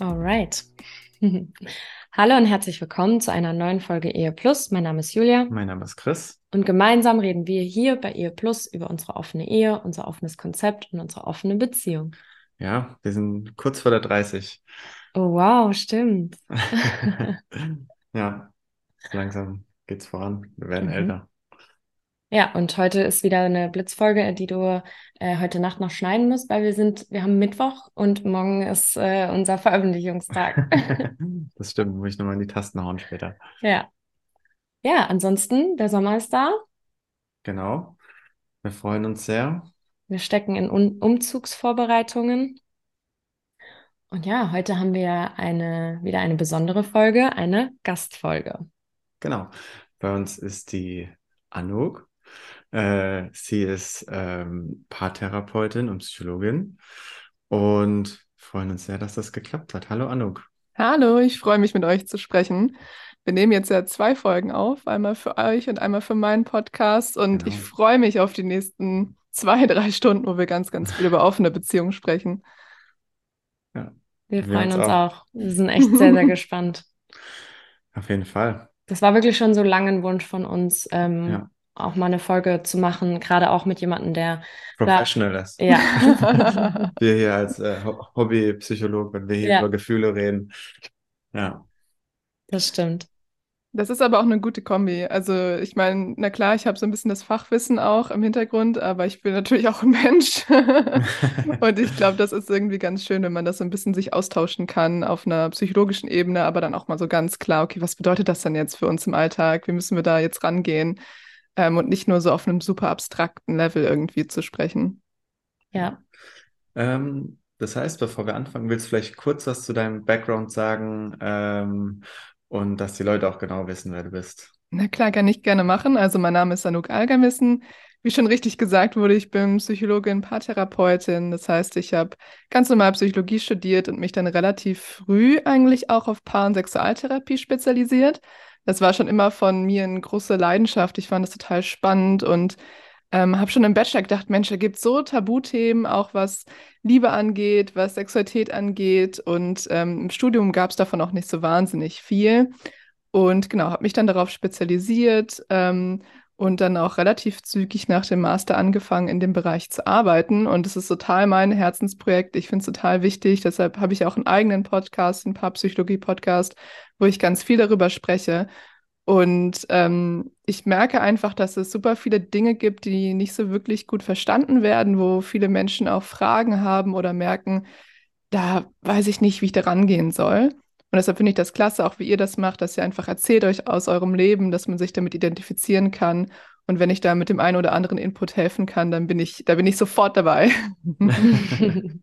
Alright. Hallo und herzlich willkommen zu einer neuen Folge Ehe Plus. Mein Name ist Julia Mein Name ist Chris. und gemeinsam reden wir hier bei Ehe Plus über unsere offene Ehe, unser offenes Konzept und unsere offene Beziehung. Ja, wir sind kurz vor der 30. Oh wow, stimmt. Ja, langsam geht's voran. Wir werden Mhm. älter. Ja, und heute ist wieder eine Blitzfolge, die du äh, heute Nacht noch schneiden musst, weil wir sind, wir haben Mittwoch und morgen ist äh, unser Veröffentlichungstag. Das stimmt, muss ich nochmal in die Tasten hauen später. Ja. Ja, ansonsten, der Sommer ist da. Genau. Wir freuen uns sehr. Wir stecken in Un Umzugsvorbereitungen. Und ja, heute haben wir eine, wieder eine besondere Folge, eine Gastfolge. Genau. Bei uns ist die Anouk. Äh, sie ist ähm, Paartherapeutin und Psychologin und freuen uns sehr, dass das geklappt hat. Hallo Anouk. Hallo, ich freue mich mit euch zu sprechen. Wir nehmen jetzt ja zwei Folgen auf, einmal für euch und einmal für meinen Podcast. Und Genau. ich freue mich auf die nächsten zwei, drei Stunden, wo wir ganz, ganz viel über offene Beziehungen sprechen. Wir Wir freuen uns uns auch. auch. Wir sind echt sehr, sehr gespannt. Auf jeden Fall. Das war wirklich schon so lange ein Wunsch von uns, ähm, Ja. Auch mal eine Folge zu machen, gerade auch mit jemandem, der, Professional ist. ja, Wir hier als äh, Ho- Hobbypsychologe, wenn wir hier Ja. über Gefühle reden. Ja, das stimmt. Das ist aber auch eine gute Kombi. Also ich meine, na klar, ich habe so ein bisschen das Fachwissen auch im Hintergrund, aber ich bin natürlich auch ein Mensch. Und ich glaube, das ist irgendwie ganz schön, wenn man das so ein bisschen sich austauschen kann auf einer psychologischen Ebene, aber dann auch mal so ganz klar, okay, was bedeutet das denn jetzt für uns im Alltag? Wie müssen wir da jetzt rangehen? Ähm, und nicht nur so auf einem super abstrakten Level irgendwie zu sprechen. Ja. ähm, das heißt, bevor wir anfangen, willst du vielleicht kurz was zu deinem Background sagen ähm, und dass die Leute auch genau wissen, wer du bist. Na klar, kann ich gerne machen. Also mein Name ist Anouk Algamissen. Wie schon richtig gesagt wurde, ich bin Psychologin, Paartherapeutin. Das heißt, ich habe ganz normal Psychologie studiert und mich dann relativ früh eigentlich auch auf Paar- und Sexualtherapie spezialisiert. Das war schon immer von mir eine große Leidenschaft. Ich fand das total spannend und ähm, habe schon im Bachelor gedacht, Mensch, da gibt es so Tabuthemen, auch was Liebe angeht, was Sexualität angeht. Und ähm, im Studium gab es davon auch nicht so wahnsinnig viel. Und genau, habe mich dann darauf spezialisiert ähm, und dann auch relativ zügig nach dem Master angefangen, in dem Bereich zu arbeiten. Und es ist total mein Herzensprojekt. Ich finde es total wichtig. Deshalb habe ich auch einen eigenen Podcast, einen Paarpsychologie-Podcast, wo ich ganz viel darüber spreche. Und ähm, ich merke einfach, dass es super viele Dinge gibt, die nicht so wirklich gut verstanden werden, wo viele Menschen auch Fragen haben oder merken, da weiß ich nicht, wie ich da rangehen soll. Und deshalb finde ich das klasse, auch wie ihr das macht, dass ihr einfach erzählt euch aus eurem Leben, dass man sich damit identifizieren kann. Und wenn ich da mit dem einen oder anderen Input helfen kann, dann bin ich, da bin ich sofort dabei.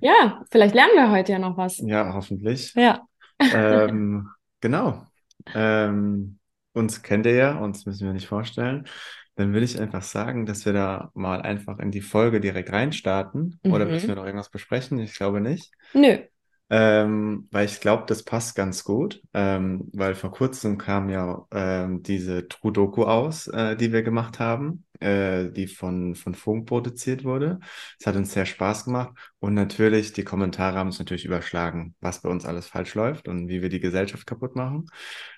Ja, vielleicht lernen wir heute ja noch was. Ja, hoffentlich. Ja. ähm, genau. Ähm, uns kennt ihr ja, uns müssen wir nicht vorstellen. Dann will ich einfach sagen, dass wir da mal einfach in die Folge direkt reinstarten. Oder Mhm. müssen wir noch irgendwas besprechen? Ich glaube nicht. Nö. Ähm, weil ich glaube, das passt ganz gut, ähm, weil vor kurzem kam ja ähm, diese True Doku aus, äh, die wir gemacht haben, äh, die von, von Funk produziert wurde. Es hat uns sehr Spaß gemacht und natürlich, die Kommentare haben es natürlich überschlagen, was bei uns alles falsch läuft und wie wir die Gesellschaft kaputt machen.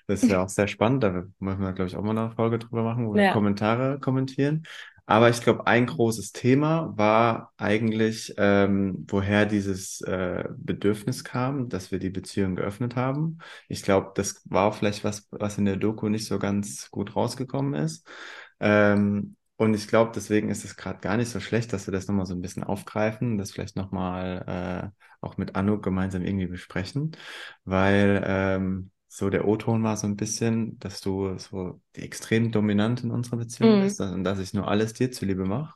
Das ist ja auch sehr spannend, da müssen wir, glaube ich, auch mal eine Folge drüber machen, wo wir Ja. Kommentare kommentieren. Aber ich glaube, ein großes Thema war eigentlich, ähm, woher dieses äh, Bedürfnis kam, dass wir die Beziehung geöffnet haben. Ich glaube, das war vielleicht was, was in der Doku nicht so ganz gut rausgekommen ist. Ähm, und ich glaube, deswegen ist es gerade gar nicht so schlecht, dass wir das nochmal so ein bisschen aufgreifen, das vielleicht nochmal äh, auch mit Anuk gemeinsam irgendwie besprechen, weil ähm, so der O-Ton war so ein bisschen, dass du so extrem dominant in unserer Beziehung Mhm. bist und dass ich nur alles dir zuliebe mache.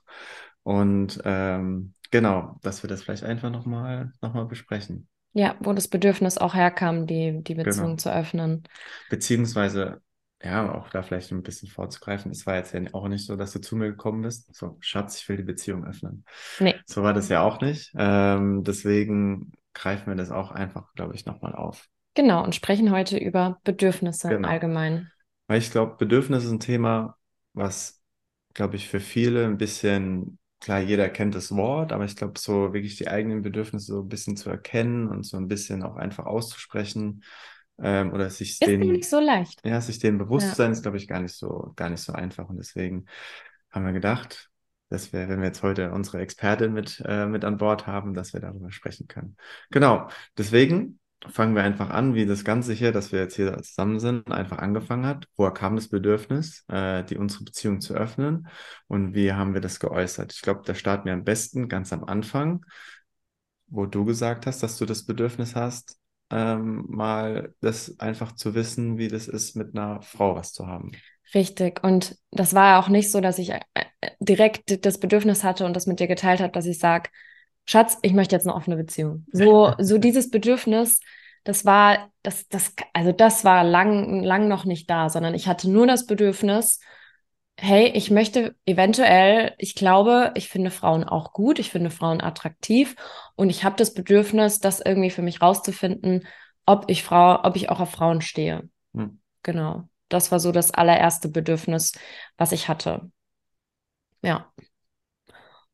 Und ähm, genau, dass wir das vielleicht einfach nochmal noch mal besprechen. Ja, wo das Bedürfnis auch herkam, die, die Beziehung Genau. zu öffnen. Beziehungsweise, ja, auch da vielleicht ein bisschen vorzugreifen. Es war jetzt ja auch nicht so, dass du zu mir gekommen bist. So, Schatz, ich will die Beziehung öffnen. Nee, So war das ja auch nicht. Ähm, deswegen greifen wir das auch einfach, glaube ich, nochmal auf. Genau. Und sprechen heute über Bedürfnisse Genau. allgemein. Weil ich glaube, Bedürfnis ist ein Thema, was, glaube ich, für viele ein bisschen, klar, jeder kennt das Wort, aber ich glaube, so wirklich die eigenen Bedürfnisse so ein bisschen zu erkennen und so ein bisschen auch einfach auszusprechen ähm, oder sich Ist den, nämlich so leicht. ja, sich dem bewusst Ja. zu sein, ist, glaube ich, gar nicht so, gar nicht so einfach. Und deswegen haben wir gedacht, dass wir, wenn wir jetzt heute unsere Expertin mit, äh, mit an Bord haben, dass wir darüber sprechen können. Genau. Deswegen fangen wir einfach an, wie das Ganze hier, dass wir jetzt hier zusammen sind, einfach angefangen hat. Woher kam das Bedürfnis, äh, die unsere Beziehung zu öffnen? Und wie haben wir das geäußert? Ich glaube, da starten wir am besten ganz am Anfang, wo du gesagt hast, dass du das Bedürfnis hast, ähm, mal das einfach zu wissen, wie das ist, mit einer Frau was zu haben. Richtig. Und das war auch nicht so, dass ich äh, direkt das Bedürfnis hatte und das mit dir geteilt habe, dass ich sage, Schatz, ich möchte jetzt eine offene Beziehung. So, so dieses Bedürfnis, das war, das, das, also das war lang, lang noch nicht da, sondern ich hatte nur das Bedürfnis, hey, ich möchte eventuell, ich glaube, ich finde Frauen auch gut, ich finde Frauen attraktiv und ich habe das Bedürfnis, das irgendwie für mich rauszufinden, ob ich Frau, ob ich auch auf Frauen stehe. Hm. Genau. Das war so das allererste Bedürfnis, was ich hatte. Ja.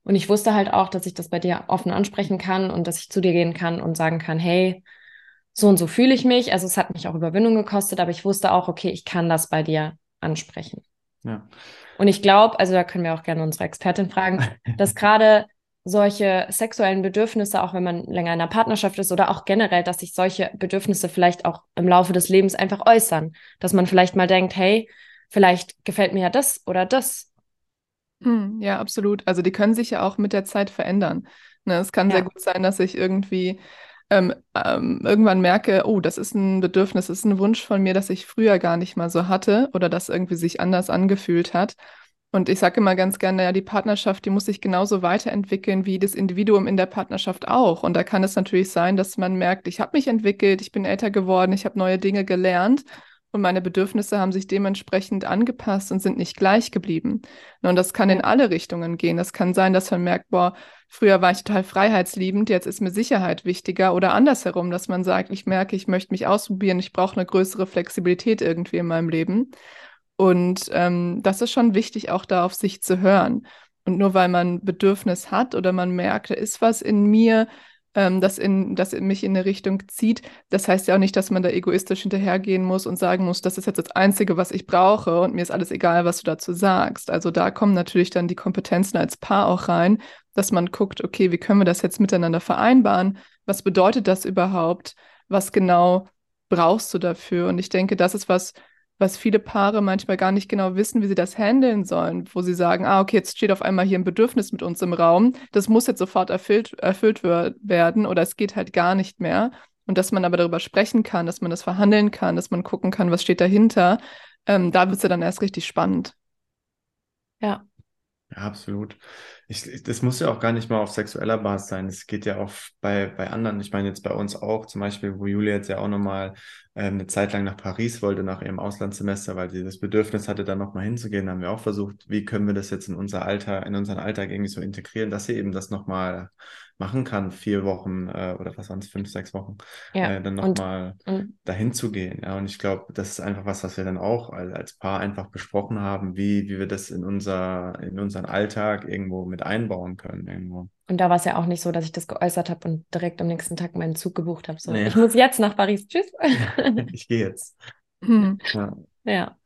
Und ich wusste halt auch, dass ich das bei dir offen ansprechen kann und dass ich zu dir gehen kann und sagen kann, hey, so und so fühle ich mich. Also es hat mich auch Überwindung gekostet, aber ich wusste auch, okay, ich kann das bei dir ansprechen. Ja. Und ich glaube, also da können wir auch gerne unsere Expertin fragen, dass gerade solche sexuellen Bedürfnisse, auch wenn man länger in einer Partnerschaft ist oder auch generell, dass sich solche Bedürfnisse vielleicht auch im Laufe des Lebens einfach äußern. Dass man vielleicht mal denkt, hey, vielleicht gefällt mir ja das oder das. Hm, ja, absolut. Also die können sich ja auch mit der Zeit verändern. Ne, es kann Ja. sehr gut sein, dass ich irgendwie ähm, ähm, irgendwann merke, oh, das ist ein Bedürfnis, das ist ein Wunsch von mir, das ich früher gar nicht mal so hatte oder das irgendwie sich anders angefühlt hat. Und ich sage immer ganz gerne, ja, die Partnerschaft, die muss sich genauso weiterentwickeln wie das Individuum in der Partnerschaft auch. Und da kann es natürlich sein, dass man merkt, ich habe mich entwickelt, ich bin älter geworden, ich habe neue Dinge gelernt und meine Bedürfnisse haben sich dementsprechend angepasst und sind nicht gleich geblieben. Und das kann in alle Richtungen gehen. Das kann sein, dass man merkt, boah, früher war ich total freiheitsliebend, jetzt ist mir Sicherheit wichtiger oder andersherum, dass man sagt, ich merke, ich möchte mich ausprobieren, ich brauche eine größere Flexibilität irgendwie in meinem Leben. Und ähm, das ist schon wichtig, auch da auf sich zu hören. Und nur weil man Bedürfnis hat oder man merkt, da ist was in mir, ähm, das, in, das in mich in eine Richtung zieht, das heißt ja auch nicht, dass man da egoistisch hinterhergehen muss und sagen muss, das ist jetzt das Einzige, was ich brauche und mir ist alles egal, was du dazu sagst. Also da kommen natürlich dann die Kompetenzen als Paar auch rein, dass man guckt, okay, wie können wir das jetzt miteinander vereinbaren? Was bedeutet das überhaupt? Was genau brauchst du dafür? Und ich denke, das ist was, was viele Paare manchmal gar nicht genau wissen, wie sie das handeln sollen, wo sie sagen, ah, okay, jetzt steht auf einmal hier ein Bedürfnis mit uns im Raum, das muss jetzt sofort erfüllt, erfüllt werden oder es geht halt gar nicht mehr. Und dass man aber darüber sprechen kann, dass man das verhandeln kann, dass man gucken kann, was steht dahinter, ähm, da wird es ja dann erst richtig spannend. Ja. Ja, absolut. Ich, das muss ja auch gar nicht mal auf sexueller Basis sein. Es geht ja auch bei, bei anderen, ich meine jetzt bei uns auch, zum Beispiel, wo Julia jetzt ja auch nochmal ähm, eine Zeit lang nach Paris wollte, nach ihrem Auslandssemester, weil sie das Bedürfnis hatte, da nochmal hinzugehen, haben wir auch versucht, wie können wir das jetzt in unser Alter, in unseren Alltag irgendwie so integrieren, dass sie eben das nochmal machen kann, vier Wochen äh, oder was waren es, fünf, sechs Wochen, Ja. äh, dann nochmal und dahin zu gehen. Ja, und ich glaube, das ist einfach was, was wir dann auch als, als Paar einfach besprochen haben, wie, wie wir das in unser, in unseren Alltag irgendwo mit einbauen können irgendwo. Und da war es ja auch nicht so, dass ich das geäußert habe und direkt am nächsten Tag meinen Zug gebucht habe. So, Nee. ich muss jetzt nach Paris. Tschüss. Ich gehe jetzt. Hm. Ja, ja.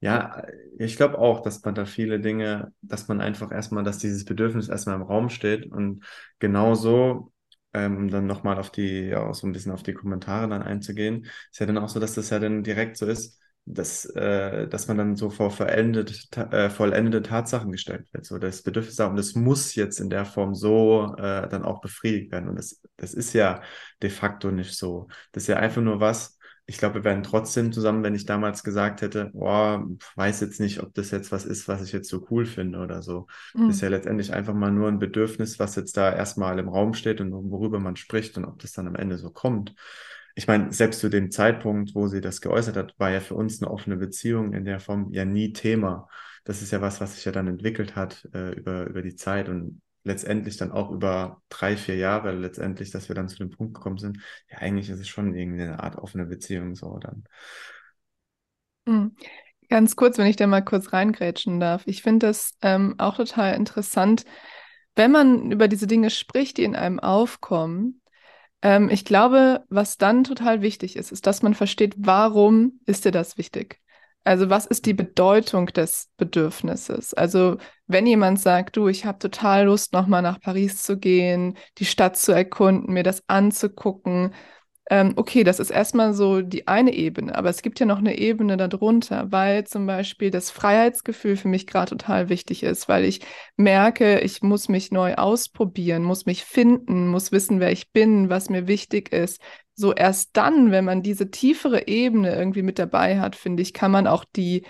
ja ich glaube auch, dass man da viele Dinge, dass man einfach erstmal, dass dieses Bedürfnis erstmal im Raum steht und genauso, ähm, um dann nochmal auf die, ja, auch so ein bisschen auf die Kommentare dann einzugehen, ist ja dann auch so, dass das ja dann direkt so ist, dass, äh, dass man dann so vor vollendet, äh, vollendete Tatsachen gestellt wird. So das Bedürfnis da und das muss jetzt in der Form so äh, dann auch befriedigt werden. Und das, das ist ja de facto nicht so. Das ist ja einfach nur was, ich glaube, wir wären trotzdem zusammen, wenn ich damals gesagt hätte, boah, weiß jetzt nicht, ob das jetzt was ist, was ich jetzt so cool finde oder so. Mhm. Das ist ja letztendlich einfach mal nur ein Bedürfnis, was jetzt da erstmal im Raum steht und worüber man spricht und ob das dann am Ende so kommt. Ich meine, selbst zu dem Zeitpunkt, wo sie das geäußert hat, war ja für uns eine offene Beziehung in der Form ja nie Thema. Das ist ja was, was sich ja dann entwickelt hat äh, über, über die Zeit und letztendlich dann auch über drei, vier Jahre letztendlich, dass wir dann zu dem Punkt gekommen sind, ja, eigentlich ist es schon irgendeine Art offene Beziehung so dann. Mhm. Ganz kurz, wenn ich da mal kurz reingrätschen darf. Ich finde das ähm, auch total interessant, wenn man über diese Dinge spricht, die in einem aufkommen. Ähm, ich glaube, was dann total wichtig ist, ist, dass man versteht, warum ist dir das wichtig? Also was ist die Bedeutung des Bedürfnisses? Also wenn jemand sagt, du, ich habe total Lust, nochmal nach Paris zu gehen, die Stadt zu erkunden, mir das anzugucken, ähm, okay, das ist erstmal so die eine Ebene, aber es gibt ja noch eine Ebene darunter, weil zum Beispiel das Freiheitsgefühl für mich gerade total wichtig ist, weil ich merke, ich muss mich neu ausprobieren, muss mich finden, muss wissen, wer ich bin, was mir wichtig ist. So erst dann, wenn man diese tiefere Ebene irgendwie mit dabei hat, finde ich, kann man auch die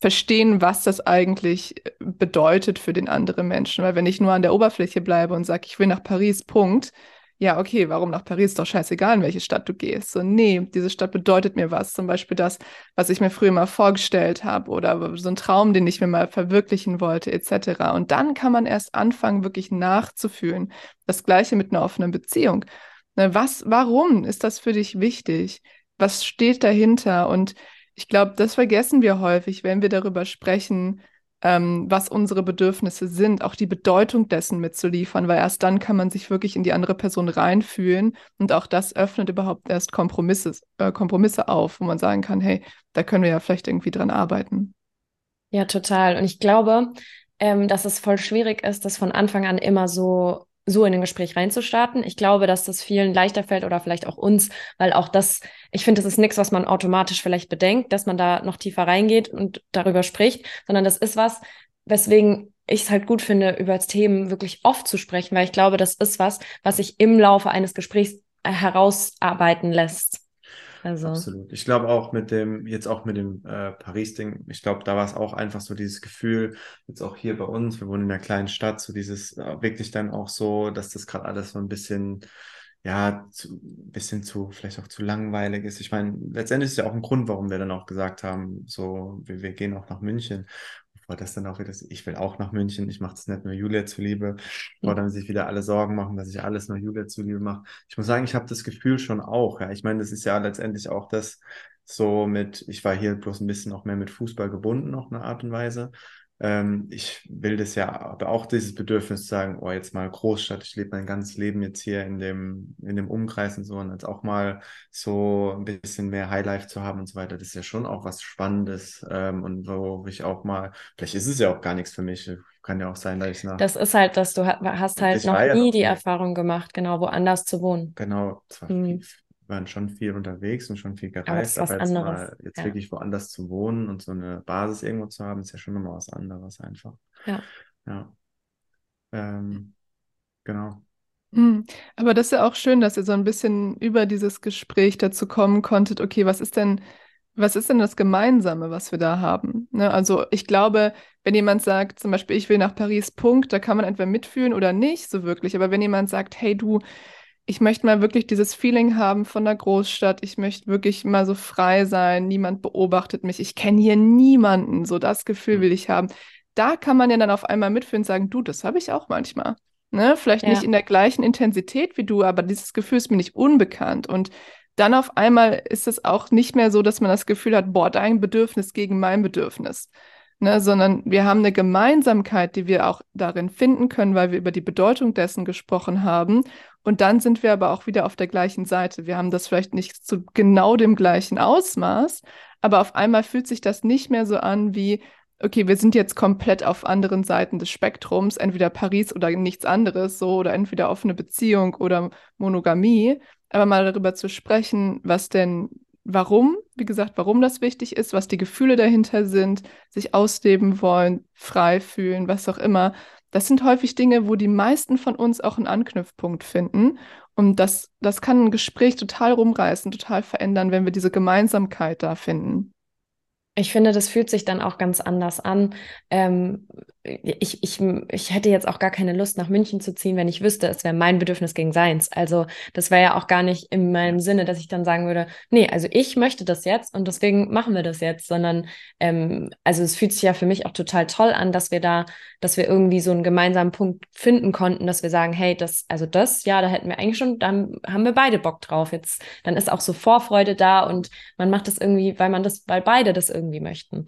verstehen, was das eigentlich äh, bedeutet für den anderen Menschen. Weil wenn ich nur an der Oberfläche bleibe und sage, ich will nach Paris, Punkt, ja, okay, warum nach Paris? Ist doch scheißegal, in welche Stadt du gehst. So, nee, diese Stadt bedeutet mir was. Zum Beispiel das, was ich mir früher mal vorgestellt habe oder so ein Traum, den ich mir mal verwirklichen wollte, etc. Und dann kann man erst anfangen, wirklich nachzufühlen. Das Gleiche mit einer offenen Beziehung. Ne, was, warum ist das für dich wichtig? Was steht dahinter? Und ich glaube, das vergessen wir häufig, wenn wir darüber sprechen, ähm, was unsere Bedürfnisse sind, auch die Bedeutung dessen mitzuliefern, weil erst dann kann man sich wirklich in die andere Person reinfühlen und auch das öffnet überhaupt erst Kompromisse, äh, Kompromisse auf, wo man sagen kann, hey, da können wir ja vielleicht irgendwie dran arbeiten. Ja, total. Und ich glaube, ähm, dass es voll schwierig ist, das von Anfang an immer so so in ein Gespräch reinzustarten. Ich glaube, dass das vielen leichter fällt oder vielleicht auch uns, weil auch das, ich finde, das ist nichts, was man automatisch vielleicht bedenkt, dass man da noch tiefer reingeht und darüber spricht, sondern das ist was, weswegen ich es halt gut finde, über Themen wirklich oft zu sprechen, weil ich glaube, das ist was, was sich im Laufe eines Gesprächs herausarbeiten lässt. Also. Absolut. Ich glaube auch mit dem, jetzt auch mit dem äh, Paris-Ding, ich glaube, da war es auch einfach so dieses Gefühl, jetzt auch hier bei uns, wir wohnen in einer kleinen Stadt, so dieses äh, wirklich dann auch so, dass das gerade alles so ein bisschen, ja, zu, bisschen zu, vielleicht auch zu langweilig ist. Ich meine, letztendlich ist ja auch ein Grund, warum wir dann auch gesagt haben, so, wir, wir gehen auch nach München war das dann auch wieder, ich will auch nach München, ich mache das nicht nur Julia zuliebe, bevor dann sich wieder alle Sorgen machen, dass ich alles nur Julia zuliebe mache. Ich muss sagen, ich habe das Gefühl schon auch, ja. Ich meine, das ist ja letztendlich auch das so mit, ich war hier bloß ein bisschen auch mehr mit Fußball gebunden, auf eine Art und Weise. Ähm, ich will das ja, aber auch dieses Bedürfnis zu sagen, oh, jetzt mal Großstadt, ich lebe mein ganzes Leben jetzt hier in dem, in dem Umkreis und so, und jetzt auch mal so ein bisschen mehr Highlife zu haben und so weiter, das ist ja schon auch was Spannendes ähm, und wo ich auch mal, vielleicht ist es ja auch gar nichts für mich, kann ja auch sein, dass ich nach. Das ist halt, dass du hast halt noch nie die Erfahrung gemacht, genau, woanders zu wohnen. Genau, zwar mhm waren schon viel unterwegs und schon viel gereist, aber, aber jetzt, mal, jetzt ja. wirklich woanders zu wohnen und so eine Basis irgendwo zu haben, ist ja schon nochmal was anderes einfach. Ja. Ja. Ähm, genau. Hm. Aber das ist ja auch schön, dass ihr so ein bisschen über dieses Gespräch dazu kommen konntet, okay, was ist denn, was ist denn das Gemeinsame, was wir da haben? Ne? Also ich glaube, wenn jemand sagt, zum Beispiel, ich will nach Paris, Punkt, da kann man entweder mitfühlen oder nicht so wirklich. Aber wenn jemand sagt, hey du, ich möchte mal wirklich dieses Feeling haben von der Großstadt. Ich möchte wirklich mal so frei sein. Niemand beobachtet mich. Ich kenne hier niemanden. So das Gefühl hm. will ich haben. Da kann man ja dann auf einmal mitführen und sagen, du, das habe ich auch manchmal. Ne? Vielleicht ja. nicht in der gleichen Intensität wie du, aber dieses Gefühl ist mir nicht unbekannt. Und dann auf einmal ist es auch nicht mehr so, dass man das Gefühl hat, boah, dein Bedürfnis gegen mein Bedürfnis. Ne, sondern wir haben eine Gemeinsamkeit, die wir auch darin finden können, weil wir über die Bedeutung dessen gesprochen haben. Und dann sind wir aber auch wieder auf der gleichen Seite. Wir haben das vielleicht nicht zu genau dem gleichen Ausmaß, aber auf einmal fühlt sich das nicht mehr so an wie, okay, wir sind jetzt komplett auf anderen Seiten des Spektrums, entweder Paris oder nichts anderes, so oder entweder offene Beziehung oder Monogamie, aber mal darüber zu sprechen, was denn, warum wie gesagt, warum das wichtig ist, was die Gefühle dahinter sind, sich ausleben wollen, frei fühlen, was auch immer. Das sind häufig Dinge, wo die meisten von uns auch einen Anknüpfpunkt finden. Und das, das kann ein Gespräch total rumreißen, total verändern, wenn wir diese Gemeinsamkeit da finden. Ich finde, das fühlt sich dann auch ganz anders an. Ähm, ich, ich, ich hätte jetzt auch gar keine Lust, nach München zu ziehen, wenn ich wüsste, es wäre mein Bedürfnis gegen seins. Also das wäre ja auch gar nicht in meinem Sinne, dass ich dann sagen würde, nee, also ich möchte das jetzt und deswegen machen wir das jetzt, sondern ähm, also es fühlt sich ja für mich auch total toll an, dass wir da, dass wir irgendwie so einen gemeinsamen Punkt finden konnten, dass wir sagen, hey, das, also das, ja, da hätten wir eigentlich schon, dann haben wir beide Bock drauf. Jetzt, dann ist auch so Vorfreude da und man macht das irgendwie, weil man das, weil beide das irgendwie möchten.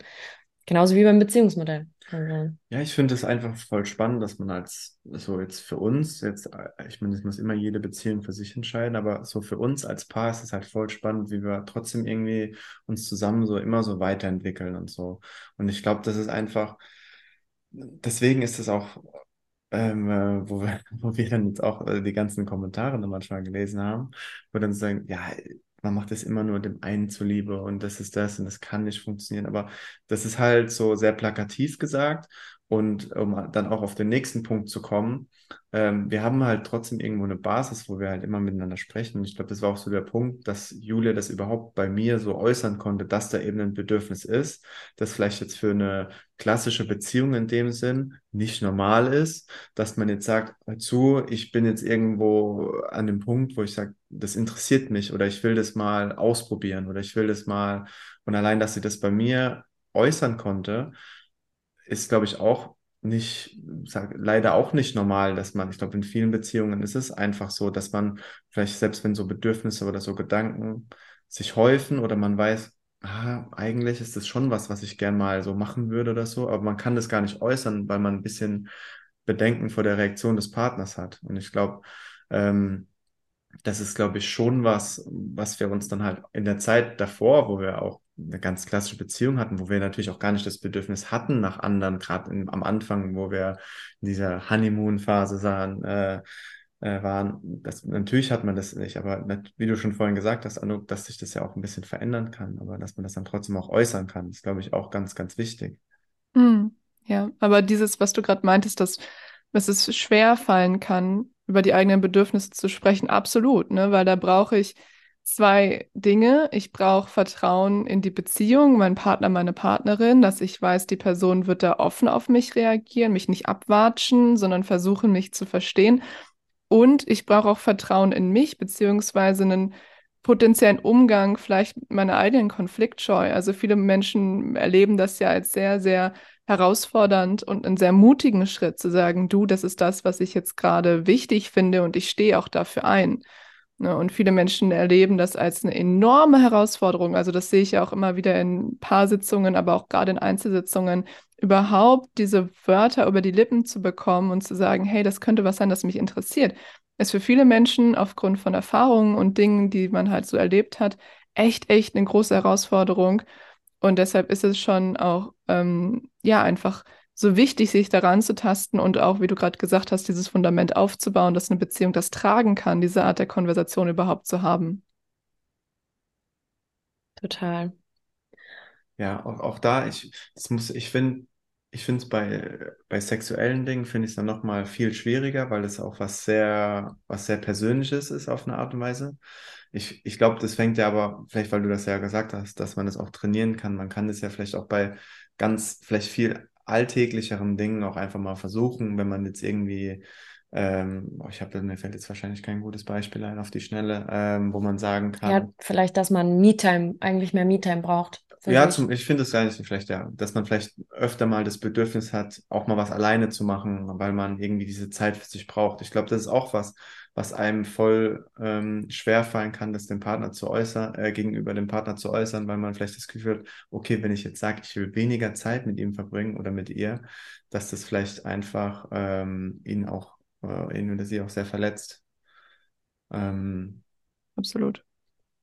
Genauso wie beim Beziehungsmodell. Also. Ja, ich finde es einfach voll spannend, dass man als, so jetzt für uns, jetzt, ich meine, es muss immer jede Beziehung für sich entscheiden, aber so für uns als Paar ist es halt voll spannend, wie wir trotzdem irgendwie uns zusammen so immer so weiterentwickeln und so. Und ich glaube, das ist einfach, deswegen ist es auch, ähm, äh, wo, wir, wo wir dann jetzt auch äh, die ganzen Kommentare dann manchmal gelesen haben, wo dann sagen, ja, man macht es immer nur dem einen zuliebe und das ist das und das kann nicht funktionieren. Aber das ist halt so sehr plakativ gesagt. Und um dann auch auf den nächsten Punkt zu kommen, ähm, wir haben halt trotzdem irgendwo eine Basis, wo wir halt immer miteinander sprechen. Und ich glaube, das war auch so der Punkt, dass Julia das überhaupt bei mir so äußern konnte, dass da eben ein Bedürfnis ist, das vielleicht jetzt für eine klassische Beziehung in dem Sinn nicht normal ist, dass man jetzt sagt, zu, ich bin jetzt irgendwo an dem Punkt, wo ich sage, das interessiert mich oder ich will das mal ausprobieren oder ich will das mal. Und allein, dass sie das bei mir äußern konnte, ist, glaube ich, auch nicht, sag, leider auch nicht normal, dass man, ich glaube, in vielen Beziehungen ist es einfach so, dass man vielleicht selbst wenn so Bedürfnisse oder so Gedanken sich häufen oder man weiß, ah, eigentlich ist das schon was, was ich gern mal so machen würde oder so, aber man kann das gar nicht äußern, weil man ein bisschen Bedenken vor der Reaktion des Partners hat. Und ich glaube, ähm, das ist, glaube ich, schon was, was wir uns dann halt in der Zeit davor, wo wir auch eine ganz klassische Beziehung hatten, wo wir natürlich auch gar nicht das Bedürfnis hatten nach anderen, gerade am Anfang, wo wir in dieser Honeymoon-Phase sahen, äh, äh, waren. Das, natürlich hat man das nicht, aber wie du schon vorhin gesagt hast, Anouk, dass sich das ja auch ein bisschen verändern kann, aber dass man das dann trotzdem auch äußern kann, ist, glaube ich, auch ganz, ganz wichtig. Hm, ja, aber dieses, was du gerade meintest, dass, dass es schwer fallen kann, über die eigenen Bedürfnisse zu sprechen, absolut, ne? Weil da brauche ich zwei Dinge. Ich brauche Vertrauen in die Beziehung, mein Partner, meine Partnerin, dass ich weiß, die Person wird da offen auf mich reagieren, mich nicht abwatschen, sondern versuchen, mich zu verstehen. Und ich brauche auch Vertrauen in mich, beziehungsweise einen potenziellen Umgang vielleicht mit meiner eigenen Konfliktscheu. Also viele Menschen erleben das ja als sehr, sehr herausfordernd und einen sehr mutigen Schritt zu sagen, du, das ist das, was ich jetzt gerade wichtig finde und ich stehe auch dafür ein. Ne, und viele Menschen erleben das als eine enorme Herausforderung. Also das sehe ich ja auch immer wieder in Paarsitzungen, aber auch gerade in Einzelsitzungen, überhaupt diese Wörter über die Lippen zu bekommen und zu sagen, hey, das könnte was sein, das mich interessiert, ist für viele Menschen aufgrund von Erfahrungen und Dingen, die man halt so erlebt hat, echt, echt eine große Herausforderung. Und deshalb ist es schon auch, ähm, ja, einfach so wichtig, sich daran zu tasten und auch, wie du gerade gesagt hast, dieses Fundament aufzubauen, dass eine Beziehung das tragen kann, diese Art der Konversation überhaupt zu haben. Total. Ja, auch, auch da, ich, das muss, ich finde, ich finde es bei, bei sexuellen Dingen, finde ich es dann nochmal viel schwieriger, weil es auch was sehr, was sehr Persönliches ist auf eine Art und Weise. Ich, ich glaube, das fängt ja aber, vielleicht weil du das ja gesagt hast, dass man das auch trainieren kann. Man kann das ja vielleicht auch bei ganz, vielleicht viel alltäglicheren Dingen auch einfach mal versuchen, wenn man jetzt irgendwie, ähm, ich habe, mir fällt jetzt wahrscheinlich kein gutes Beispiel ein auf die Schnelle, ähm, wo man sagen kann. Ja, vielleicht, dass man Me-Time, eigentlich mehr Me-Time braucht. Ja, zum, ich finde es gar nicht so schlecht, ja, dass man vielleicht öfter mal das Bedürfnis hat, auch mal was alleine zu machen, weil man irgendwie diese Zeit für sich braucht. Ich glaube, das ist auch was, was einem voll ähm, schwer fallen kann, das dem Partner zu äußern, äh, gegenüber dem Partner zu äußern, weil man vielleicht das Gefühl hat, okay, wenn ich jetzt sage, ich will weniger Zeit mit ihm verbringen oder mit ihr, dass das vielleicht einfach ähm, ihn auch, äh, ihn oder sie auch sehr verletzt. Ähm, Absolut.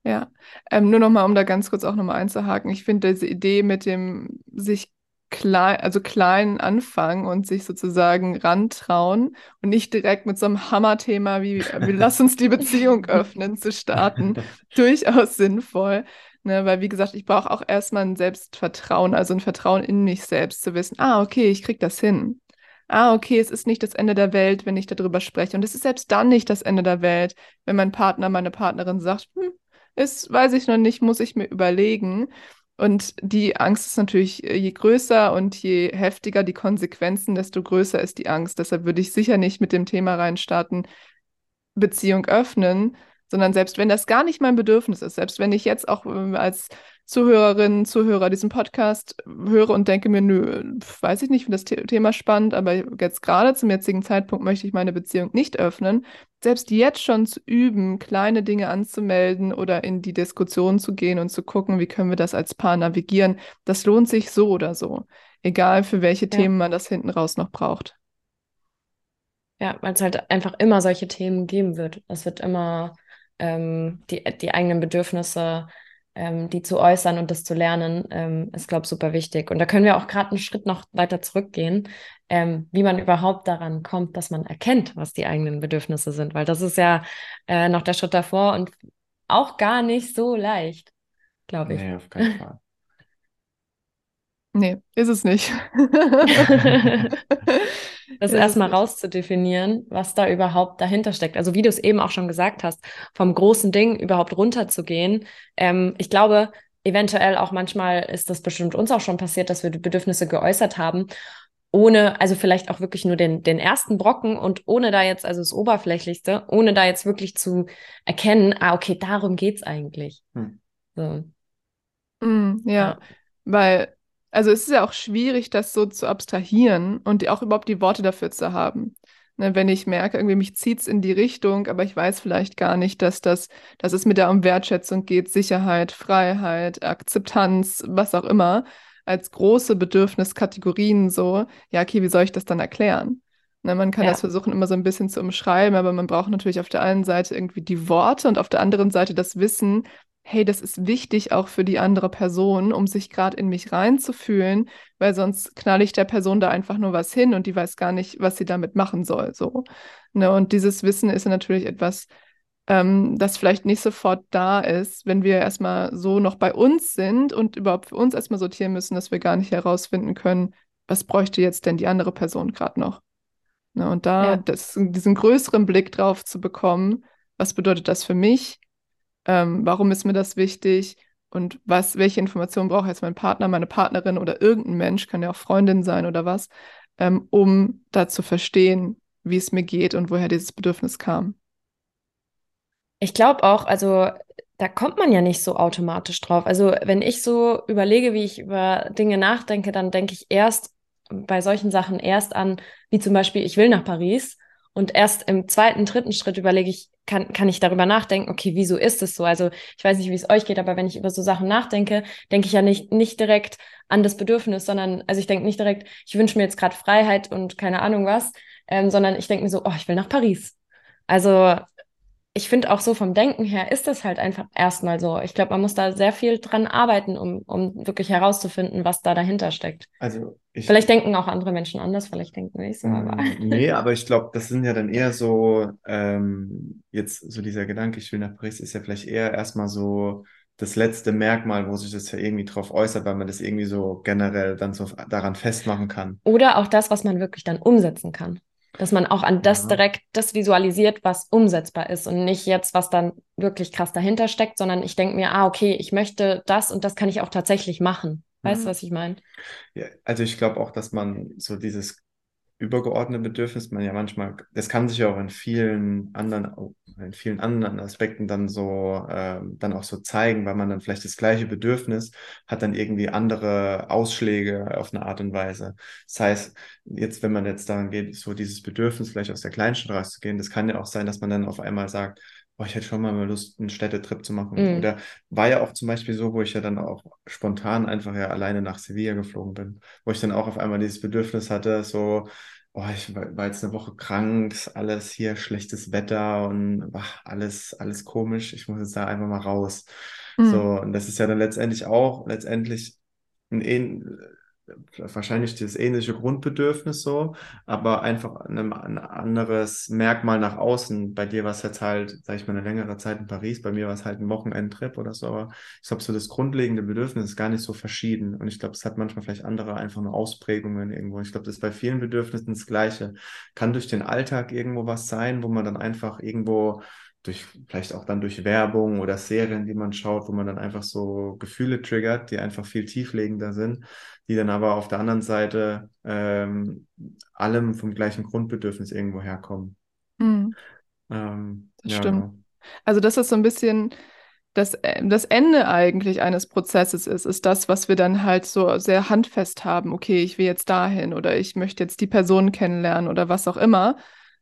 Ja, ähm, nur nochmal, um da ganz kurz auch nochmal einzuhaken. Ich finde diese Idee mit dem sich klein, also klein anfangen und sich sozusagen rantrauen und nicht direkt mit so einem Hammerthema wie, wie lass uns die Beziehung öffnen zu starten, durchaus sinnvoll. Ne, weil, wie gesagt, ich brauche auch erstmal ein Selbstvertrauen, also ein Vertrauen in mich selbst, zu wissen, ah, okay, ich kriege das hin. Ah, okay, es ist nicht das Ende der Welt, wenn ich darüber spreche. Und es ist selbst dann nicht das Ende der Welt, wenn mein Partner, meine Partnerin sagt, hm, ist, weiß ich noch nicht, muss ich mir überlegen. Und die Angst ist natürlich, äh, je größer und je heftiger die Konsequenzen, desto größer ist die Angst. Deshalb würde ich sicher nicht mit dem Thema reinstarten, Beziehung öffnen, sondern selbst wenn das gar nicht mein Bedürfnis ist, selbst wenn ich jetzt auch äh, als Zuhörerin, Zuhörer diesen Podcast höre und denke mir, nö, weiß ich nicht, finde das Thema spannend, aber jetzt gerade zum jetzigen Zeitpunkt möchte ich meine Beziehung nicht öffnen. Selbst jetzt schon zu üben, kleine Dinge anzumelden oder in die Diskussion zu gehen und zu gucken, wie können wir das als Paar navigieren, das lohnt sich so oder so. Egal für welche ja. Themen man das hinten raus noch braucht. Ja, weil es halt einfach immer solche Themen geben wird. Es wird immer ähm, die, die eigenen Bedürfnisse, ähm, die zu äußern und das zu lernen, ähm, ist, glaube ich, super wichtig. Und da können wir auch gerade einen Schritt noch weiter zurückgehen, ähm, wie man überhaupt daran kommt, dass man erkennt, was die eigenen Bedürfnisse sind, weil das ist ja äh, noch der Schritt davor und auch gar nicht so leicht, glaube ich. Nee, auf keinen Fall. Nee, ist es nicht. das erstmal rauszudefinieren, was da überhaupt dahinter steckt. Also wie du es eben auch schon gesagt hast, vom großen Ding überhaupt runterzugehen. Ähm, ich glaube, eventuell auch manchmal ist das bestimmt uns auch schon passiert, dass wir die Bedürfnisse geäußert haben, ohne, also vielleicht auch wirklich nur den, den ersten Brocken und ohne da jetzt, also das Oberflächlichste, ohne da jetzt wirklich zu erkennen, ah, okay, darum geht's eigentlich. Hm. So. Mm, ja, ja, weil also es ist ja auch schwierig, das so zu abstrahieren und auch überhaupt die Worte dafür zu haben. Ne, wenn ich merke, irgendwie mich zieht es in die Richtung, aber ich weiß vielleicht gar nicht, dass das, dass es mit der um Wertschätzung geht, Sicherheit, Freiheit, Akzeptanz, was auch immer, als große Bedürfniskategorien so, ja, okay, wie soll ich das dann erklären? Ne, man kann ja. das versuchen, immer so ein bisschen zu umschreiben, aber man braucht natürlich auf der einen Seite irgendwie die Worte und auf der anderen Seite das Wissen, hey, das ist wichtig auch für die andere Person, um sich gerade in mich reinzufühlen, weil sonst knall ich der Person da einfach nur was hin und die weiß gar nicht, was sie damit machen soll. So. Ne? Und dieses Wissen ist natürlich etwas, ähm, das vielleicht nicht sofort da ist, wenn wir erstmal so noch bei uns sind und überhaupt für uns erstmal sortieren müssen, dass wir gar nicht herausfinden können, was bräuchte jetzt denn die andere Person gerade noch. Ne? Und da ja. das, diesen größeren Blick drauf zu bekommen, was bedeutet das für mich? Ähm, warum ist mir das wichtig und was, welche Informationen braucht jetzt mein Partner, meine Partnerin oder irgendein Mensch, kann ja auch Freundin sein oder was, ähm, um da zu verstehen, wie es mir geht und woher dieses Bedürfnis kam. Ich glaube auch, also da kommt man ja nicht so automatisch drauf. Also wenn ich so überlege, wie ich über Dinge nachdenke, dann denke ich erst bei solchen Sachen erst an, wie zum Beispiel, ich will nach Paris und erst im zweiten, dritten Schritt überlege ich, kann, kann ich darüber nachdenken, okay, wieso ist es so? Also ich weiß nicht, wie es euch geht, aber wenn ich über so Sachen nachdenke, denke ich ja nicht, nicht direkt an das Bedürfnis, sondern, also ich denke nicht direkt, ich wünsche mir jetzt gerade Freiheit und keine Ahnung was, ähm, sondern ich denke mir so, oh, ich will nach Paris. Also ich finde auch so vom Denken her ist das halt einfach erstmal so. Ich glaube, man muss da sehr viel dran arbeiten, um, um wirklich herauszufinden, was da dahinter steckt. Also ich, vielleicht denken auch andere Menschen anders, vielleicht denken wir nicht so. Aber. Mm, nee, aber ich glaube, das sind ja dann eher so, ähm, jetzt so dieser Gedanke, ich will nach Paris, ist ja vielleicht eher erstmal so das letzte Merkmal, wo sich das ja irgendwie drauf äußert, weil man das irgendwie so generell dann so daran festmachen kann. Oder auch das, was man wirklich dann umsetzen kann. Dass man auch an das ja. direkt das visualisiert, was umsetzbar ist und nicht jetzt, was dann wirklich krass dahinter steckt, sondern ich denke mir, ah, okay, ich möchte das und das kann ich auch tatsächlich machen. Weißt du, mhm. was ich meine? Ja, also ich glaube auch, dass man so dieses übergeordnete Bedürfnis, man ja manchmal, das kann sich ja auch in vielen anderen, in vielen anderen Aspekten dann so, äh, dann auch so zeigen, weil man dann vielleicht das gleiche Bedürfnis hat, dann irgendwie andere Ausschläge auf eine Art und Weise. Das heißt, jetzt, wenn man jetzt daran geht, so dieses Bedürfnis vielleicht aus der Kleinstadt rauszugehen, das kann ja auch sein, dass man dann auf einmal sagt, boah, ich hätte schon mal Lust, einen Städtetrip zu machen. Mhm. Oder war ja auch zum Beispiel so, wo ich ja dann auch spontan einfach ja alleine nach Sevilla geflogen bin, wo ich dann auch auf einmal dieses Bedürfnis hatte, so, boah, ich war jetzt eine Woche krank, alles hier schlechtes Wetter und ach, alles, alles komisch, ich muss jetzt da einfach mal raus. Mhm. So, und das ist ja dann letztendlich auch, letztendlich ein, wahrscheinlich das ähnliche Grundbedürfnis so, aber einfach ein, ein anderes Merkmal nach außen. Bei dir war es jetzt halt, sag ich mal, eine längere Zeit in Paris, bei mir war es halt ein Wochenendtrip oder so, aber ich glaube, so das grundlegende Bedürfnis ist gar nicht so verschieden und ich glaube, es hat manchmal vielleicht andere einfach nur Ausprägungen irgendwo. Ich glaube, das ist bei vielen Bedürfnissen das Gleiche. Kann durch den Alltag irgendwo was sein, wo man dann einfach irgendwo durch vielleicht auch dann durch Werbung oder Serien, die man schaut, wo man dann einfach so Gefühle triggert, die einfach viel tieflegender sind, die dann aber auf der anderen Seite ähm, allem vom gleichen Grundbedürfnis irgendwo herkommen. Mhm. Ähm, das ja, stimmt. Genau. Also das ist so ein bisschen das, äh, das Ende eigentlich eines Prozesses ist, ist das, was wir dann halt so sehr handfest haben. Okay, ich will jetzt dahin oder ich möchte jetzt die Person kennenlernen oder was auch immer.